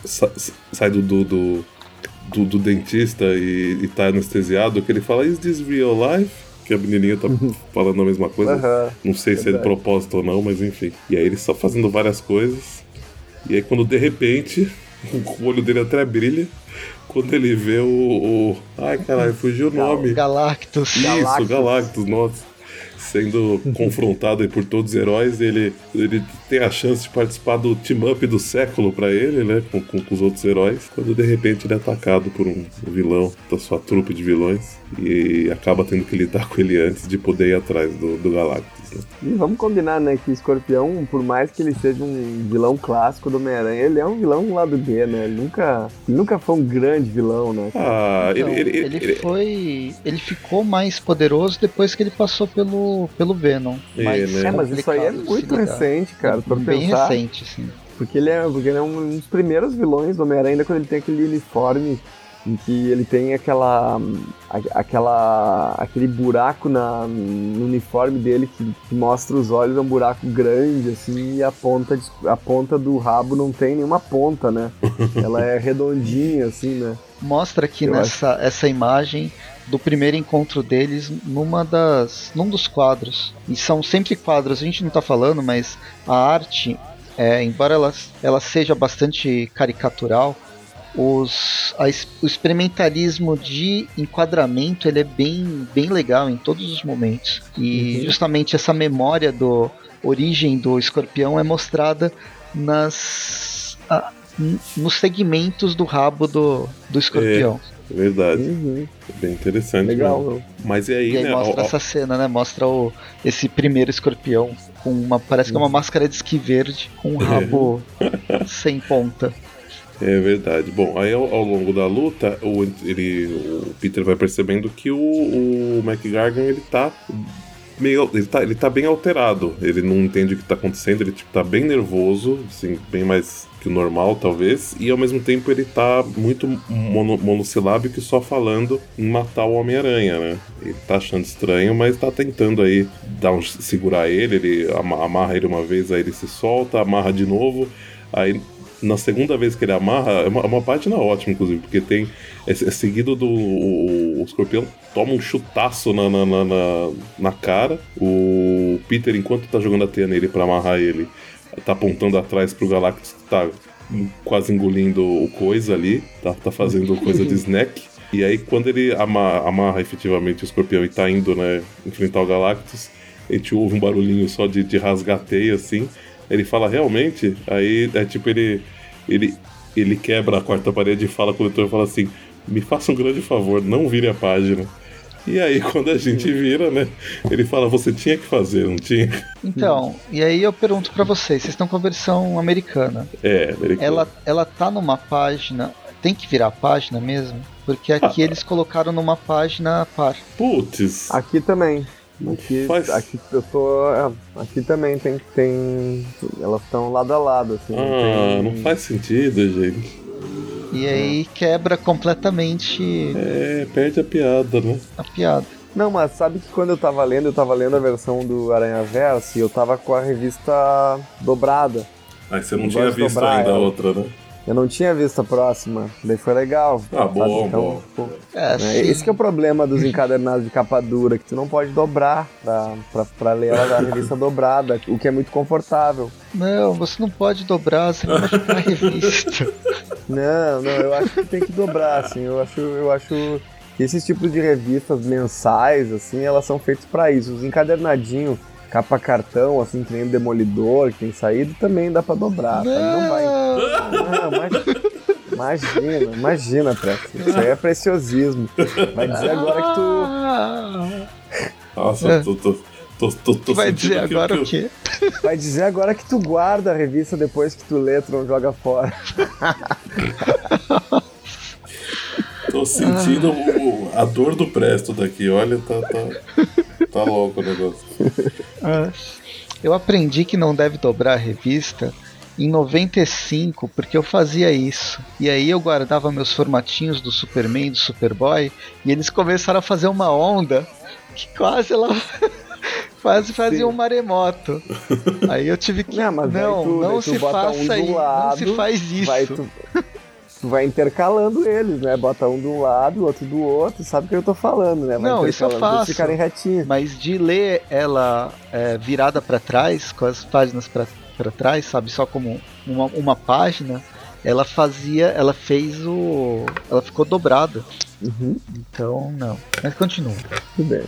sai do, do, do, do, do dentista e, e tá anestesiado, que ele fala: Is this real life? que a menininha tá falando a mesma coisa. Uhum, não sei verdade. se é de propósito ou não, mas enfim. E aí ele está fazendo várias coisas. E aí quando de repente o olho dele até brilha quando ele vê o. o... Ai, caralho, fugiu o nome. Galactus. Isso, Galactus, Galactus nossa. Sendo confrontado aí por todos os heróis, ele, ele tem a chance de participar do team-up do século para ele, né? Com, com, com, os outros heróis, quando de repente ele é atacado por um vilão da sua trupe de vilões e acaba tendo que lidar com ele antes de poder ir atrás do, do Galactus. Né? E vamos combinar, né, que o Escorpião, por mais que ele seja um vilão clássico do Homem-Aranha, ele é um vilão lado B, né? Ele nunca, ele nunca foi um grande vilão, né? Ah, então, ele, ele, ele, ele, foi. Ele ficou mais poderoso depois que ele passou pelo, pelo Venom. É, mais né? É, mas isso aí é muito recente, cara. Pra Bem pensar. recente, sim. Porque ele é, porque ele é um dos primeiros vilões do Homem-Aranha, ainda quando ele tem aquele uniforme em que ele tem aquela aquela aquele buraco na, no uniforme dele que, que, mostra os olhos é um buraco grande assim e a ponta a ponta do rabo não tem nenhuma ponta né ela é redondinha assim né mostra aqui Eu nessa essa imagem do primeiro encontro deles numa das num dos quadros e são sempre quadros a gente não está falando mas a arte é, embora ela, ela seja bastante caricatural os, a, o experimentalismo de enquadramento ele é bem, bem legal em todos os momentos. E uhum. justamente essa memória do origem do escorpião é mostrada nas a, nos segmentos do rabo do, do escorpião. É, verdade. Uhum. Bem interessante. Legal. Mesmo. Mas e aí, e aí né? mostra ó, essa cena, né? Mostra o, esse primeiro escorpião com uma. Parece que é uma máscara de esqui verde com um rabo sem ponta. É verdade. Bom, aí ao, ao, longo da luta, o, ele, o Peter vai percebendo que o, o McGargan ele tá meio. Ele tá, ele tá bem alterado. Ele não entende o que tá acontecendo, ele tipo, tá bem nervoso, assim, bem mais que o normal, talvez. E ao mesmo tempo ele tá muito mono, monossilábico e só falando em matar o Homem-Aranha, né? Ele tá achando estranho, mas tá tentando aí dar um, segurar ele, ele amarra ele uma vez, aí ele se solta, amarra de novo. Aí na segunda vez que ele amarra, é uma, é uma página ótima, inclusive, porque tem. É, é seguido do. O, o, escorpião toma um chutaço na, na, na, na, cara. O Peter, enquanto tá jogando a teia nele pra amarrar ele, tá apontando atrás pro Galactus que tá quase engolindo o coisa ali, tá, tá fazendo coisa de snack. E aí, quando ele amarra, amarra efetivamente o escorpião e tá indo, né, enfrentar o Galactus, a gente ouve um barulhinho só de, de rasgar teia assim. Ele fala realmente, aí é tipo ele ele ele quebra a quarta parede e fala com o leitor fala assim: "Me faça um grande favor, não vire a página". E aí, quando a gente vira, né? Ele fala, você tinha que fazer, não tinha? Então, e aí eu pergunto para vocês, vocês estão com a versão americana. É, americana. Ela, ela tá numa página. Tem que virar a página mesmo? Porque aqui ah, eles colocaram numa página par. Putz. Aqui também. Aqui, Faz... aqui eu tô. é, Aqui também tem. tem elas estão lado a lado, assim. Ah, tem- não faz sentido, gente. E aí quebra completamente É, perde a piada, né? a piada. Não, mas sabe que quando eu tava lendo, eu tava lendo a versão do Aranha Verso e eu tava com a revista dobrada. Aí você não Não tinha visto dobrar ainda a outra, né? Eu não tinha visto a próxima, daí foi legal. Ah, bom, Então, bom. pô, É, né. Esse que é o problema dos encadernados de capa dura, que tu não pode dobrar pra, pra, pra ler da revista dobrada, o que é muito confortável. Não, você não pode dobrar, você vai machucar a revista. Não, não, eu acho que tem que dobrar, assim, eu acho, eu acho que esses tipos de revistas mensais, assim, elas são feitas pra isso. Os encadernadinhos, capa cartão, assim, que nem o Demolidor, que tem saído, também dá pra dobrar, sabe? Não vai. Não, imagina, imagina, imagina, Preto. Isso aí é preciosismo. Vai dizer agora que tu. Nossa, É. tô, tô, tô, tô, tô vai sentindo dizer agora que o quê? Vai dizer agora que tu guarda a revista depois que tu lê, tu não joga fora. eu Tô sentindo o- a dor do Presto daqui. Olha, tá, tá, tá louco o negócio. Ah, Eu aprendi que não deve dobrar a revista em 95, porque eu fazia isso. E aí eu guardava meus formatinhos do Superman, do Superboy, e eles começaram a fazer uma onda que quase ela quase fazia Sim. um maremoto. Aí eu tive que Não, mas não, tu- não se um faça do aí, não se lado, faz isso. Vai, tu, tu vai intercalando eles, né? Bota um de um lado, outro do outro, sabe o que eu tô falando, né? Vai Não, isso eu faço. ficarem retinhos. Mas de ler ela é, virada pra trás, com as páginas pra pra trás, sabe, só como uma, uma página, ela fazia, ela fez o, ela ficou dobrada. Uhum, Então não. Mas continua. tudo bem.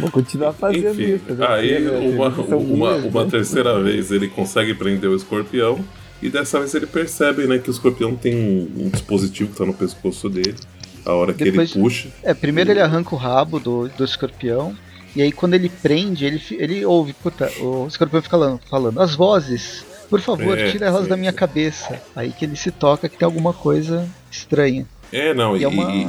Vou continuar fazendo Enfim, isso. aí né? uma, São uma, minhas, uma né? terceira vez ele consegue prender o escorpião. E dessa vez ele percebe né, que o escorpião tem um, um dispositivo que tá no pescoço dele. A hora que Depois- ele puxa. É, primeiro ele arranca o rabo do, do escorpião. E aí quando ele prende, ele, ele ouve, puta, o escorpião fica falando, falando as vozes, por favor, É, tira elas sim, da minha cabeça. Aí que ele se toca que tem alguma coisa estranha. É, não, E e, é uma, e-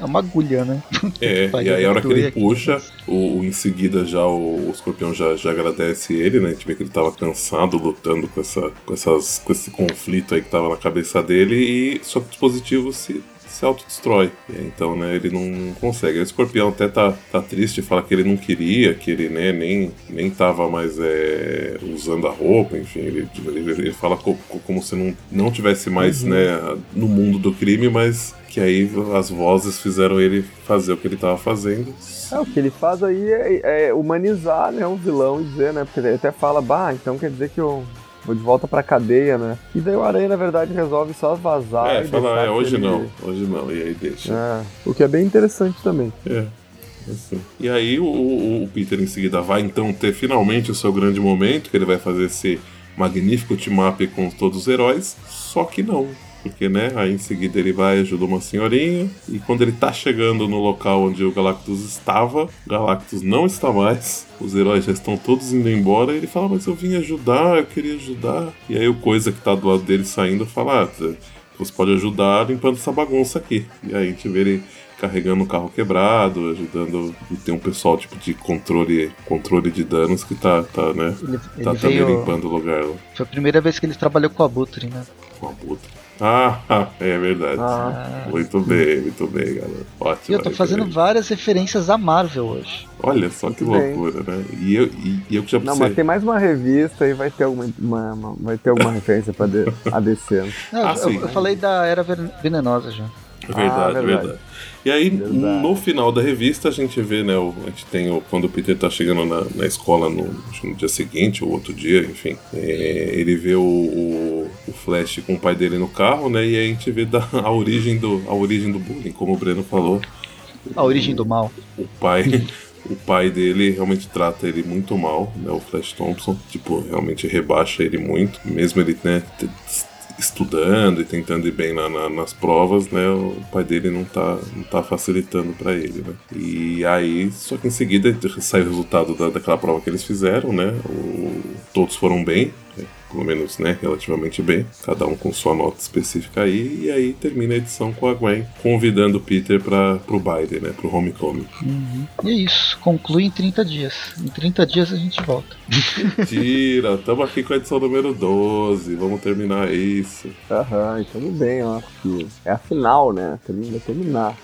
é uma agulha, né? é, e aí a hora que ele aqui. puxa, o, o- em seguida já o, o escorpião já, já agradece ele, né? A gente vê que ele tava cansado, lutando com, essa, com, essas, com esse conflito aí que tava na cabeça dele, e só que o dispositivo se, se autodestrói. Então, né, ele não consegue. O escorpião até tá, tá triste, fala que ele não queria, que ele né, nem, nem tava mais é, usando a roupa, enfim, ele, ele, ele fala co- co- como se não, não tivesse mais né, no mundo do crime, mas que aí as vozes fizeram ele fazer o que ele tava fazendo. É, o que ele faz aí é, é humanizar né, o vilão e dizer, né? Porque ele até fala, bah, então quer dizer que eu vou de volta pra cadeia, né? E daí o Aranha, na verdade, resolve só vazar. É, e fala, é, hoje aquele- não, hoje não, e aí deixa. É, o que é bem interessante também. É. assim. E aí o, o- o Peter em seguida vai então ter finalmente o seu grande momento, que ele vai fazer esse magnífico team-up com todos os heróis, só que não. Porque, né, aí em seguida ele vai ajudar uma senhorinha, e quando ele tá chegando no local onde o Galactus estava, o Galactus não está mais, os heróis já estão todos indo embora, e ele fala, mas eu vim ajudar, eu queria ajudar. E aí o Coisa que tá do lado dele saindo fala, ah, você pode ajudar limpando essa bagunça aqui. E aí a gente vê ele carregando o carro quebrado, ajudando. E tem um pessoal tipo de controle, controle de danos que tá, tá né? Ele, Tá ele também veio. limpando o lugar lá Foi a primeira vez que ele trabalhou com a Abutre, né? com a puta. Ah, é verdade. Ah, Muito bem, muito bem, galera. Ótimo. E eu tô fazendo referência. várias referências à Marvel hoje. Olha só que loucura, né? E eu, e, e eu que já não, pensei. mas tem mais uma revista e vai ter alguma, uma, uma- vai ter alguma referência pra de, a DC. né? Não, Ah, eu, sim. eu falei da Era Ven- Venenosa já. É Verdade, Ah, verdade. verdade. E aí, Verdade. no final da revista, a gente vê, né? o- a gente tem o, quando o Peter tá chegando na, na escola no, no dia seguinte ou outro dia, enfim. é, ele vê o, o, o Flash com o pai dele no carro, né? E aí a gente vê da, a, origem do, a origem do bullying, como o Breno falou. A Origem do Mal. O pai. O pai dele realmente trata ele muito mal, né? O Flash Thompson, tipo, realmente rebaixa ele muito, mesmo ele, né, estudando e tentando ir bem na- na- nas provas, né? O pai dele não tá, não tá facilitando pra ele, né? E aí, só que em seguida sai o resultado da, daquela prova que eles fizeram, né? O- todos foram bem, né, pelo menos, né, relativamente bem, cada um com sua nota específica aí, e aí termina a edição com a Gwen convidando o Peter para pro baile, né, pro homecoming. E é isso. Conclui em 30 dias. Em 30 dias a gente volta. Tira, estamos aqui com a edição número 12, vamos terminar isso. Aham, e tudo bem, ó. que É a final, né? Termina terminar.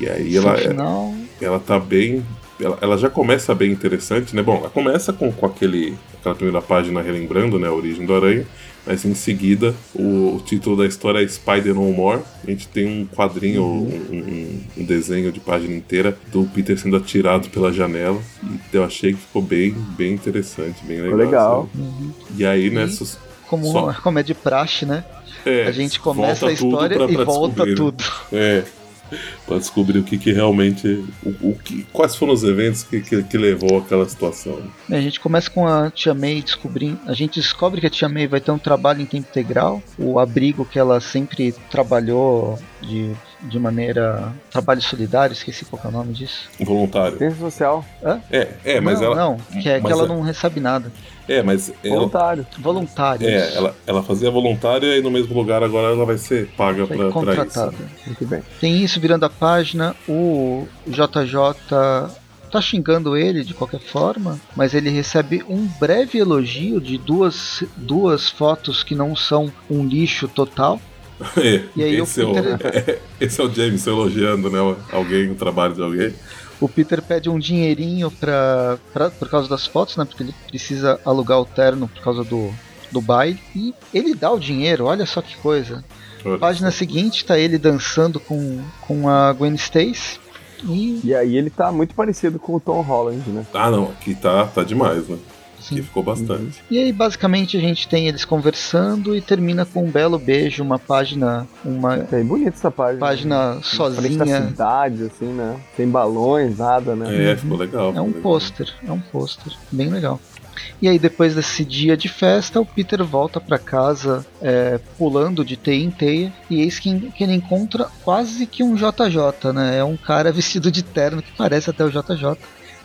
E aí ela, final, ela tá bem. Ela, ela já começa bem interessante, né? Bom, ela começa com, com aquele, aquela primeira página relembrando né, a origem do Aranha, mas em seguida o, o título da história é Spider No More. A gente tem um quadrinho, um, um- um desenho de página inteira do Peter sendo atirado pela janela. E eu achei que ficou bem, bem interessante, bem legal. Legal. assim. E aí, né? E- sus- como, Só- como é de praxe, né? é, A gente começa a tudo história pra- e pra volta descobrir, né? tudo. É. Pra descobrir o que, que realmente. O, o que, quais foram os eventos que, que, que levou àquela situação. A gente começa com a Tia May descobrindo. A gente descobre que a Tia May vai ter um trabalho em tempo integral. O abrigo que ela sempre trabalhou de, de maneira. Trabalho solidário, esqueci qual que é o nome disso. Voluntário. Ciência social, É, é, mas não, ela. Não, que é que mas ela é- não recebe nada. É, mas ela. voluntário. Voluntário. É, ela, ela fazia voluntária e no mesmo lugar agora ela vai ser paga pra, pra isso. contratada. Muito bem. Tem isso virando a página. O JJ tá xingando ele de qualquer forma, mas ele recebe um breve elogio de duas, duas fotos que não são um lixo total. É, E aí esse, o é o, é, esse é o James elogiando, né? Alguém, o trabalho de alguém. O Peter pede um dinheirinho pra, pra, por causa das fotos, né? Porque ele precisa alugar o terno por causa do, do baile. E ele dá o dinheiro, olha só que coisa. Olha. Página seguinte tá ele dançando com, com a Gwen Stacy. E E aí ele tá muito parecido com o Tom Holland, né? Ah, não, aqui tá, tá demais, né? Que ficou bastante. E aí, basicamente, a gente tem eles conversando e termina com um belo beijo, uma página, uma É bem bonita essa página. página Na frente da sozinha. cidade, assim, né? Sem balões, nada, né? É, ficou legal. É ficou um legal. pôster, é um pôster, bem legal. E aí depois desse dia de festa, o Peter volta pra casa é, pulando de teia em teia e eis que, que ele encontra quase que um JJ, né? É um cara vestido de terno que parece até o JJ.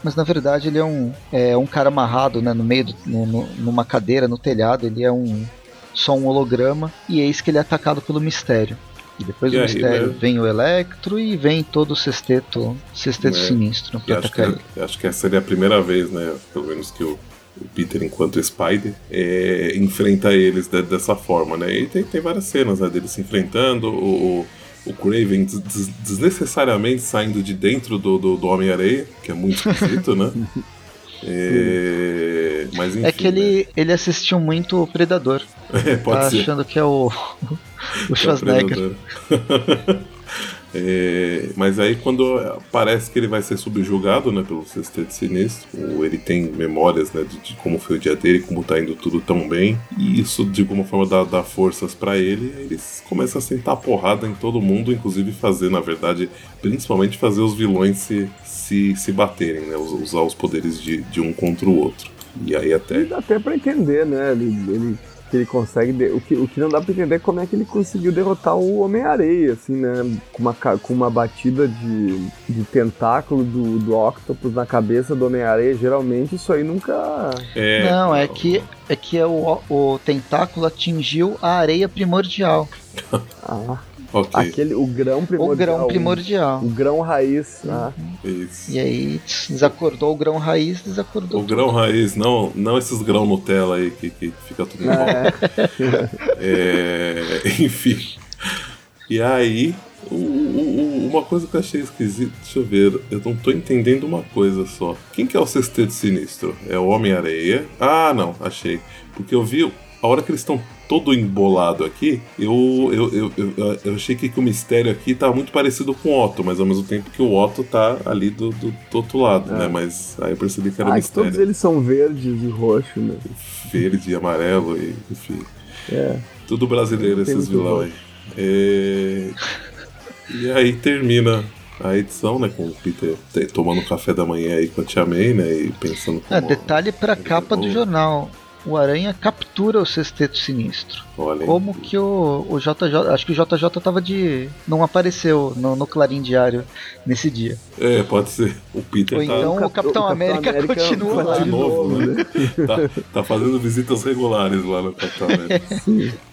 Mas na verdade ele é um, é um cara amarrado né, no meio, do, no- no- numa cadeira no telhado, ele é um só um holograma e eis que ele é atacado pelo mistério. E depois E do aí, mistério né? vem o Electro e vem todo o sexteto, sexteto É. sinistro pra acho, que, ele. acho que essa seria a primeira vez, né? Pelo menos que o, o Peter, enquanto Spider, é, enfrenta eles de- dessa forma, né? E tem, tem várias cenas né, deles se enfrentando, o, o, o Craven des- des- desnecessariamente saindo de dentro do, do, do Homem-Areia, que é muito esquisito, né? É, mas enfim. É que ele, ele assistiu muito o Predador, né? É, pode tá ser. achando que é o, o Schwarzenegger. Predador. É, mas aí quando parece que ele vai ser subjugado né, pelo sexteto sinistro, ele tem memórias né, de, de como foi o dia dele, como tá indo tudo tão bem, e isso de alguma forma dá, dá forças pra ele, aí eles começam a sentar porrada em todo mundo, inclusive fazer, na verdade, principalmente fazer os vilões se, se, se baterem, né, us- usar os poderes de, de um contra o outro. E aí até E dá até pra entender, né? Ele, ele, que ele consegue. de- o, que, o que não dá pra entender é como é que ele conseguiu derrotar o Homem-Areia, assim, né? Com uma, com uma batida de, de tentáculo do, do Octopus na cabeça do Homem-Areia. Geralmente isso aí nunca. é, Não, é que, é que é o, o tentáculo atingiu a areia primordial. Ah, ok, aquele, o grão O primordial. grão primordial. O grão raiz. Ah, isso. E aí desacordou o grão raiz, desacordou O tudo. grão raiz, não, não esses grão Nutella aí que, que fica tudo em volta. É, enfim. E aí, o- o- o- uma coisa que eu achei esquisita, deixa eu ver, eu não tô entendendo uma coisa só. Quem que é o sexteto sinistro? É o Homem-Areia? Ah, não, achei. Porque eu vi, a hora que eles estão todo embolado aqui, eu, eu, eu, eu, eu achei que, que o mistério aqui tá muito parecido com o Otto, mas ao mesmo tempo que o Otto tá ali do, do, do outro lado, né? Mas aí eu percebi que era o ah, que mistério. todos eles são verdes e roxo, né? Verde, amarelo e enfim. É. Tudo brasileiro esses vilão aí. É, E aí termina a edição, né? Com o Peter te- tomando café da manhã aí com a Tia May, né? E pensando Ah, como... detalhe pra ele capa do jornal. O Aranha captura o sexteto sinistro. Olha, Como que o, o JJ. Acho que o JJ tava de. não apareceu no, no Clarim Diário nesse dia. É, pode ser. O Peter Ou tá, então o Capitão América continua tá lá. de novo, né? tá, tá fazendo visitas regulares lá no Capitão América.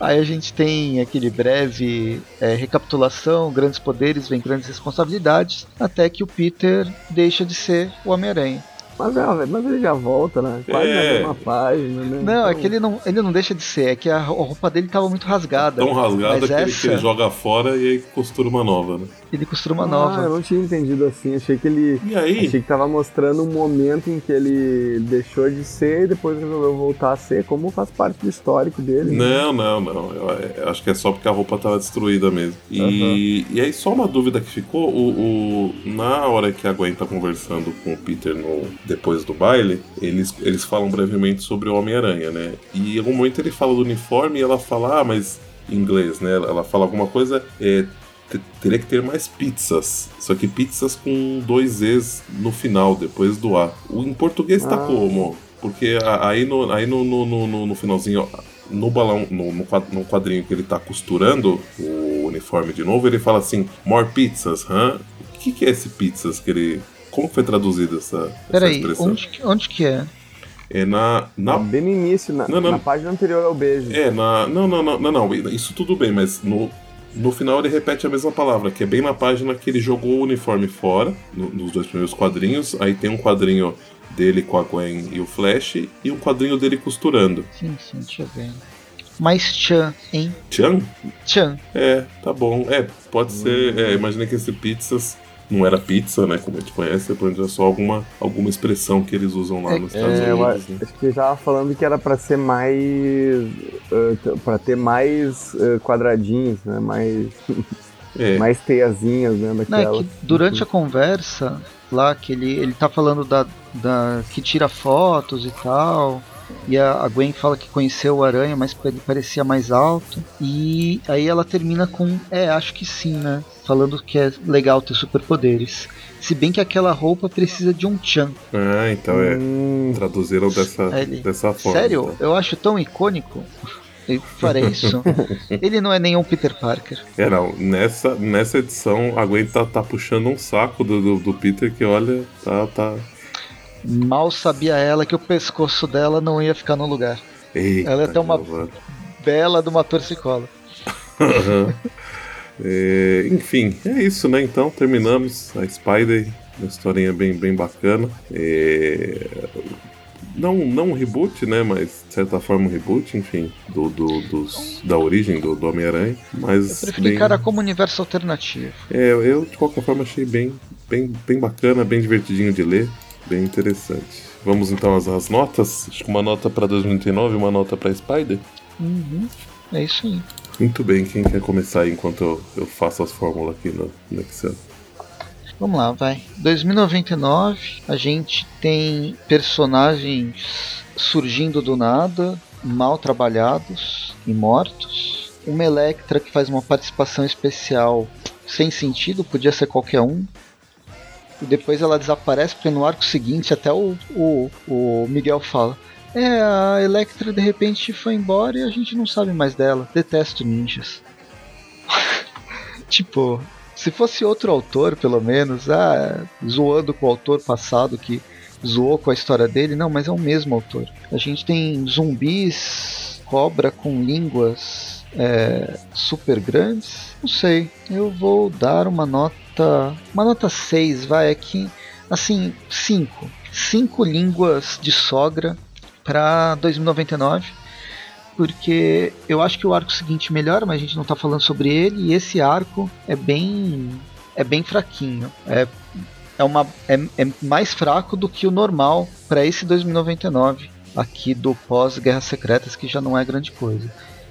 Aí a gente tem aquele breve é, recapitulação, grandes poderes vêm grandes responsabilidades, até que o Peter deixa de ser o Homem-Aranha. Mas, é, mas ele já volta, né? Quase É. na mesma página, né? Não, é Então, que ele não, ele não deixa de ser, é que a roupa dele tava muito rasgada. Tão rasgada que, ele, que essa- ele joga fora e aí costura uma nova, né? Ele costura uma Ah, nova. eu não tinha entendido assim. Achei que ele. E aí? Achei que tava mostrando um momento em que ele deixou de ser e depois resolveu voltar a ser, como faz parte do histórico dele. né? Não, não, não. Eu, eu acho que é só porque a roupa tava destruída mesmo. E, e aí, só uma dúvida que ficou: o, o- na hora que a Gwen tá conversando com o Peter no, depois do baile, eles, eles falam brevemente sobre o Homem-Aranha, né? E em algum momento ele fala do uniforme e ela fala, ah, mas. Em inglês, né? Ela fala alguma coisa. É, te- Teria que ter mais pizzas. Só que pizzas com dois E's no final, depois do A. O, em português tá Ah. como? Porque aí no, aí no, no, no, no- finalzinho, no balão, no, no quad- no quadrinho que ele tá costurando o uniforme de novo, ele fala assim: More pizzas, hã? O que, que é esse pizzas que ele. Como foi traduzida essa, essa Peraí, expressão? onde, que- onde que é? É na. na Bem no início, na, Não, não. na página anterior ao beijo. é, na. Não, não, não, não, não. Isso tudo bem, mas no. No final ele repete a mesma palavra, que é bem na página que ele jogou o uniforme fora, no- nos dois primeiros quadrinhos. Aí tem um quadrinho dele com a Gwen e o Flash, e um quadrinho dele costurando. Sim, sim, deixa eu ver. Mais Chan, hein? Tchan? Chan. É, tá bom. É, pode ser. É, imaginei que esse pizzas não era pizza, né? Como a gente conhece, é só alguma, alguma expressão que eles usam lá É, nos Estados É, eu Unidos. acho né? acho que ele tava falando que era pra ser mais. uh, t- pra ter mais uh, quadradinhos, né? Mais, É, mais teiazinhas, né? Não, é Daquela. que durante a conversa, lá que ele, ele tá falando da, da que tira fotos e tal. E a, a Gwen fala que conheceu o Aranha, mas ele parecia mais alto. E aí ela termina com: É, acho que sim, né? Falando que é legal ter superpoderes. Se bem que aquela roupa precisa de um Chan. Ah, então é. Hum. Traduziram dessa, ele, dessa forma. Sério? Tá? Eu acho tão icônico. Eu farei isso. ele não é nenhum Peter Parker. É, não. Nessa, nessa edição, a Gwen tá, tá puxando um saco do, do, do Peter que, olha, tá, tá, Mal sabia ela que o pescoço dela não ia ficar no lugar. Eita, ela é até uma bela de uma torcicola. é, enfim, é isso, né? Então terminamos a Spider, uma historinha bem, bem bacana. É, não, não um reboot, né? Mas de certa forma um reboot, enfim, do, do dos, da origem do, do Homem-Aranha. Mas. Eu bem... cara como universo alternativo. É, eu de qualquer forma achei bem, bem, bem bacana, bem divertidinho de ler. Bem interessante. Vamos então às, às notas? Acho que uma nota para 2009 e uma nota para Spider? Uhum. É isso aí. Muito bem, quem quer começar aí enquanto eu, faço as fórmulas aqui no, no Excel? Vamos lá, vai. 2099, a gente tem personagens surgindo do nada, mal trabalhados e mortos. Uma Electra que faz uma participação especial sem sentido, podia ser qualquer um e depois ela desaparece, porque no arco seguinte até o, o, o Miguel fala. É, a Electra de repente foi embora e a gente não sabe mais dela. Detesto ninjas. tipo, se fosse outro autor, pelo menos, ah, zoando com o autor passado que zoou com a história dele, não, mas é o mesmo autor. A gente tem zumbis, cobra com línguas é, super grandes. Não sei, eu vou dar uma nota. Uma nota 6, vai aqui. Assim, 5. 5 línguas de sogra para 2099. Porque eu acho que o arco seguinte melhora, mas a gente não está falando sobre ele. E esse arco é bem. É bem fraquinho. É, é, uma, é, é mais fraco do que o normal para esse 2099 aqui do pós-Guerras Secretas, que já não é grande coisa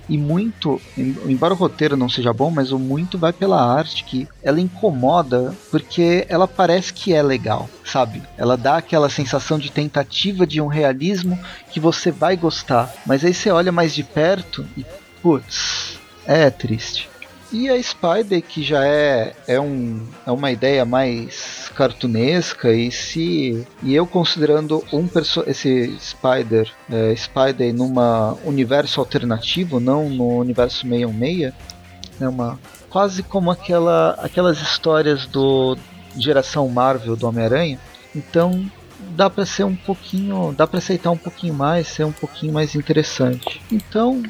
e muito, embora o roteiro não seja bom, mas o muito vai pela arte que ela incomoda porque ela parece que é legal, sabe? Ela dá aquela sensação de tentativa de um realismo que você vai gostar, mas aí você olha mais de perto e putz, é triste. E a Spider, que já é, é, um, é uma ideia mais cartunesca, e se e eu considerando um esse Spider, é, Spider numa universo alternativo, não no universo 616, é uma quase como aquela, aquelas histórias do geração Marvel do Homem-Aranha. Então dá para ser um pouquinho, dá para aceitar um pouquinho mais, ser um pouquinho mais interessante. Então,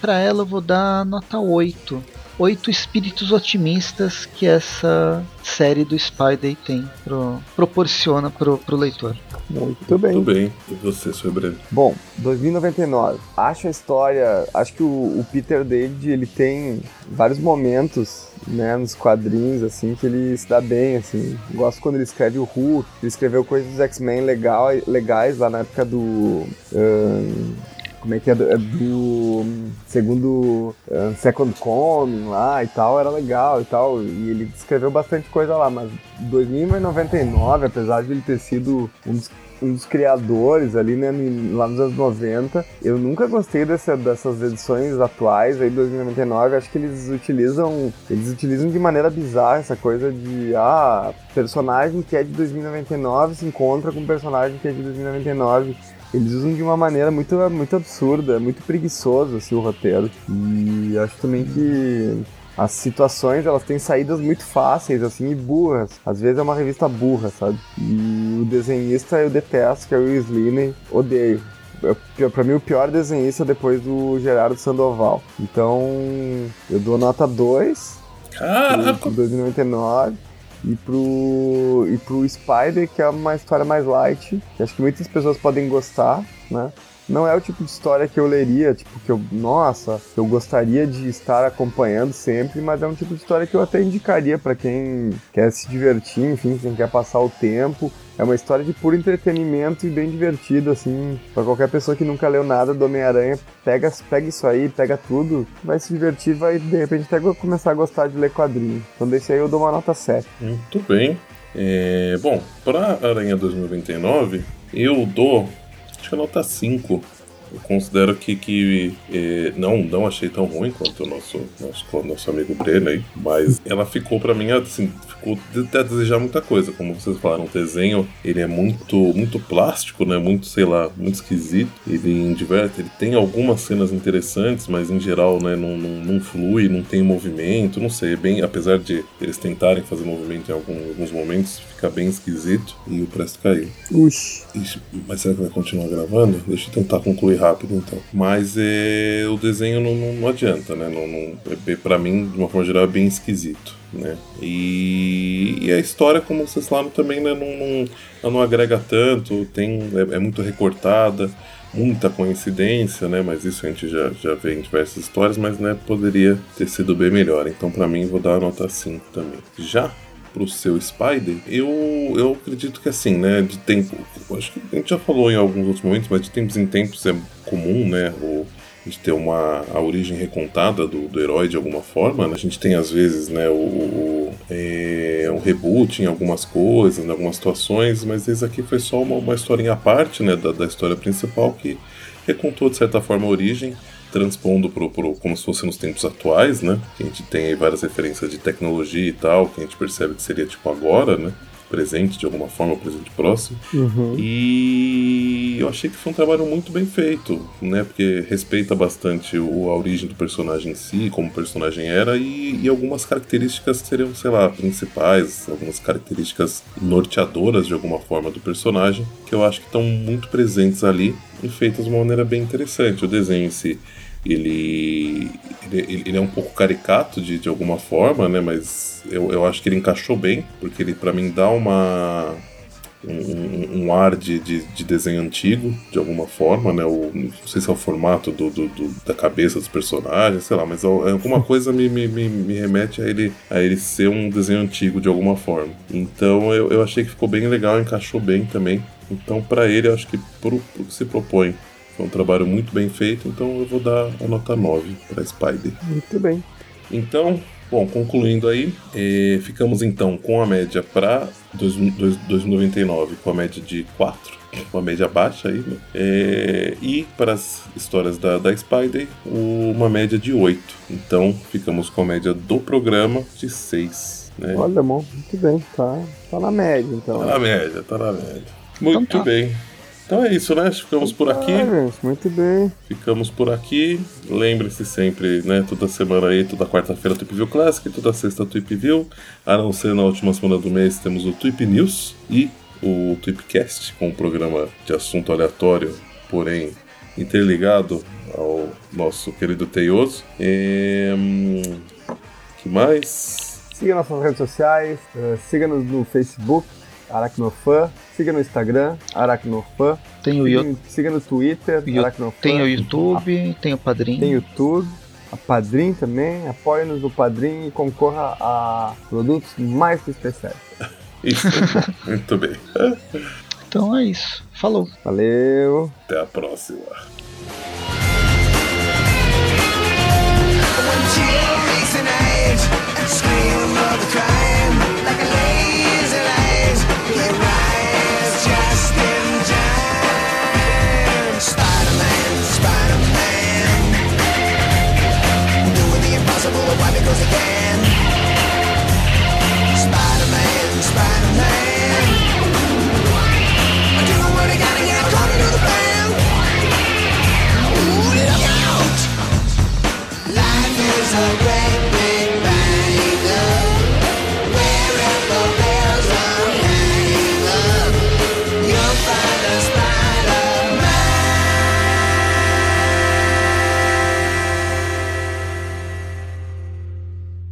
para ela eu vou dar nota 8 oito espíritos otimistas que essa série do Spider tem, pro, proporciona pro, pro leitor. Muito bem. Muito bem. E você, sobre Bom, 2099. Acho a história. Acho que o, o, Peter David ele tem vários momentos, né, nos quadrinhos, assim, que ele se dá bem, assim. Gosto quando ele escreve o Who. Ele escreveu coisas dos X-Men legal, legais lá na época do. Um, como é que é do, é do segundo uh, Second Coming lá e tal, era legal e tal, e ele escreveu bastante coisa lá, mas 2099, apesar de ele ter sido um dos um dos criadores ali, né, lá nos anos 90. Eu nunca gostei dessa, dessas edições atuais aí, 2099. Acho que eles utilizam, eles utilizam de maneira bizarra essa coisa de, ah, personagem que é de 2099 se encontra com personagem que é de 2099 eles usam de uma maneira muito, muito absurda, muito preguiçoso assim, o roteiro. E acho também que as situações elas têm saídas muito fáceis assim e burras. Às vezes é uma revista burra, sabe? E o desenhista eu detesto, que é o Will odeio. Pra mim, o pior desenhista depois do Gerardo Sandoval. Então, eu dou nota 2 Caraca! 2099 e pro, e pro Spider, que é uma história mais light, que acho que muitas pessoas podem gostar, né? Não é o tipo de história que eu leria, tipo, que eu, nossa, eu gostaria de estar acompanhando sempre, mas é um tipo de história que eu até indicaria para quem quer se divertir, enfim, quem quer passar o tempo é uma história de puro entretenimento e bem divertido, assim, para qualquer pessoa que nunca leu nada do Homem-Aranha, pega, pega isso aí, pega tudo, vai se divertir, vai de repente até começar a gostar de ler quadrinhos. Então desse aí eu dou uma nota 7. Muito bem. É, bom, para Aranha 2099, eu dou acho que a nota 5. Eu considero que, que é, não, não achei tão ruim quanto o nosso, nosso, nosso amigo Breno aí, mas ela ficou para mim, assim, ficou a desejar muita coisa. Como vocês falaram, o desenho ele é muito, muito plástico, né? Muito, sei lá, muito esquisito. Ele diverte, ele tem algumas cenas interessantes, mas em geral, né, não, não, não flui, não tem movimento, não sei, é bem, apesar de eles tentarem fazer movimento em algum, alguns momentos, fica bem esquisito e o presto caiu. Ixi, mas será que vai continuar gravando? Deixa eu tentar concluir rápido então. Mas é, o desenho não, não, não adianta, né? Não, não, é, pra mim, de uma forma geral, é bem esquisito. Né? E, e a história, como vocês falaram, também né, não, não, não agrega tanto, tem, é, é muito recortada muita coincidência, né? Mas isso a gente já, já vê em diversas histórias, mas né, poderia ter sido bem melhor. Então, para mim, vou dar a nota 5 também. Já pro seu Spider, eu, eu acredito que assim, né, de tempo, acho que a gente já falou em alguns outros momentos, mas de tempos em tempos é comum, né, o, gente ter uma a origem recontada do, do herói de alguma forma. Né? A gente tem às vezes né, o, o é, reboot em algumas coisas, em algumas situações, mas esse aqui foi só uma, uma historinha à parte né, da, da história principal que recontou de certa forma a origem transpondo pro, pro, como se fosse nos tempos atuais, né? Que a gente tem aí várias referências de tecnologia e tal, que a gente percebe que seria tipo agora, né? Presente de alguma forma, presente próximo. Uhum. E eu achei que foi um trabalho muito bem feito, né? Porque respeita bastante o, a origem do personagem em si, como o personagem era, e, e algumas características que seriam, sei lá, principais, algumas características norteadoras de alguma forma do personagem, que eu acho que estão muito presentes ali e feitas de uma maneira bem interessante. O desenho em si ele, ele, ele, é um pouco caricato de, de alguma forma, né? Mas eu, eu acho que ele encaixou bem, porque ele para mim dá uma um, um ar de, de, de, desenho antigo, de alguma forma, né? O, não sei se é o formato do, do, do, da cabeça dos personagens, sei lá, mas alguma coisa me, me, me, me, remete a ele, a ele ser um desenho antigo de alguma forma. Então eu, eu achei que ficou bem legal, encaixou bem também. Então, para ele, eu acho que pro, pro que se propõe foi um trabalho muito bem feito, então eu vou dar a nota 9 para Spider. Muito bem. Então, bom, concluindo aí, eh, ficamos então com a média para 2099 com a média de 4, uma média baixa aí, né? Eh, e para as histórias da, da Spider, uma média de 8. Então, ficamos com a média do programa de 6. Né? Olha, bom, muito bem, tá, tá na média então. Tá na média, tá na média. Muito então tá. bem. Então é isso, né? Ficamos por aqui. Ah, muito bem. Ficamos por aqui. Lembre-se sempre, né? Toda semana aí, toda quarta-feira, Tweep View Classic, toda sexta, Tweep View. A não ser na última semana do mês, temos o Tweep News e o Tweepcast, com um programa de assunto aleatório, porém interligado ao nosso querido Teioso. E, hum, que mais? Siga nossas redes sociais, uh, siga-nos no Facebook, Aracnofan. Siga no Instagram, Aracnofan. Tem o siga, siga no Twitter, you, Aracnofan. Tem o YouTube, a, tem o Padrim. Tem o YouTube. A Padrim também, apoie-nos no Padrim e concorra a produtos mais especiais. Isso, muito bem. Então é isso. Falou. Valeu. Até a próxima. Scream of the goes again.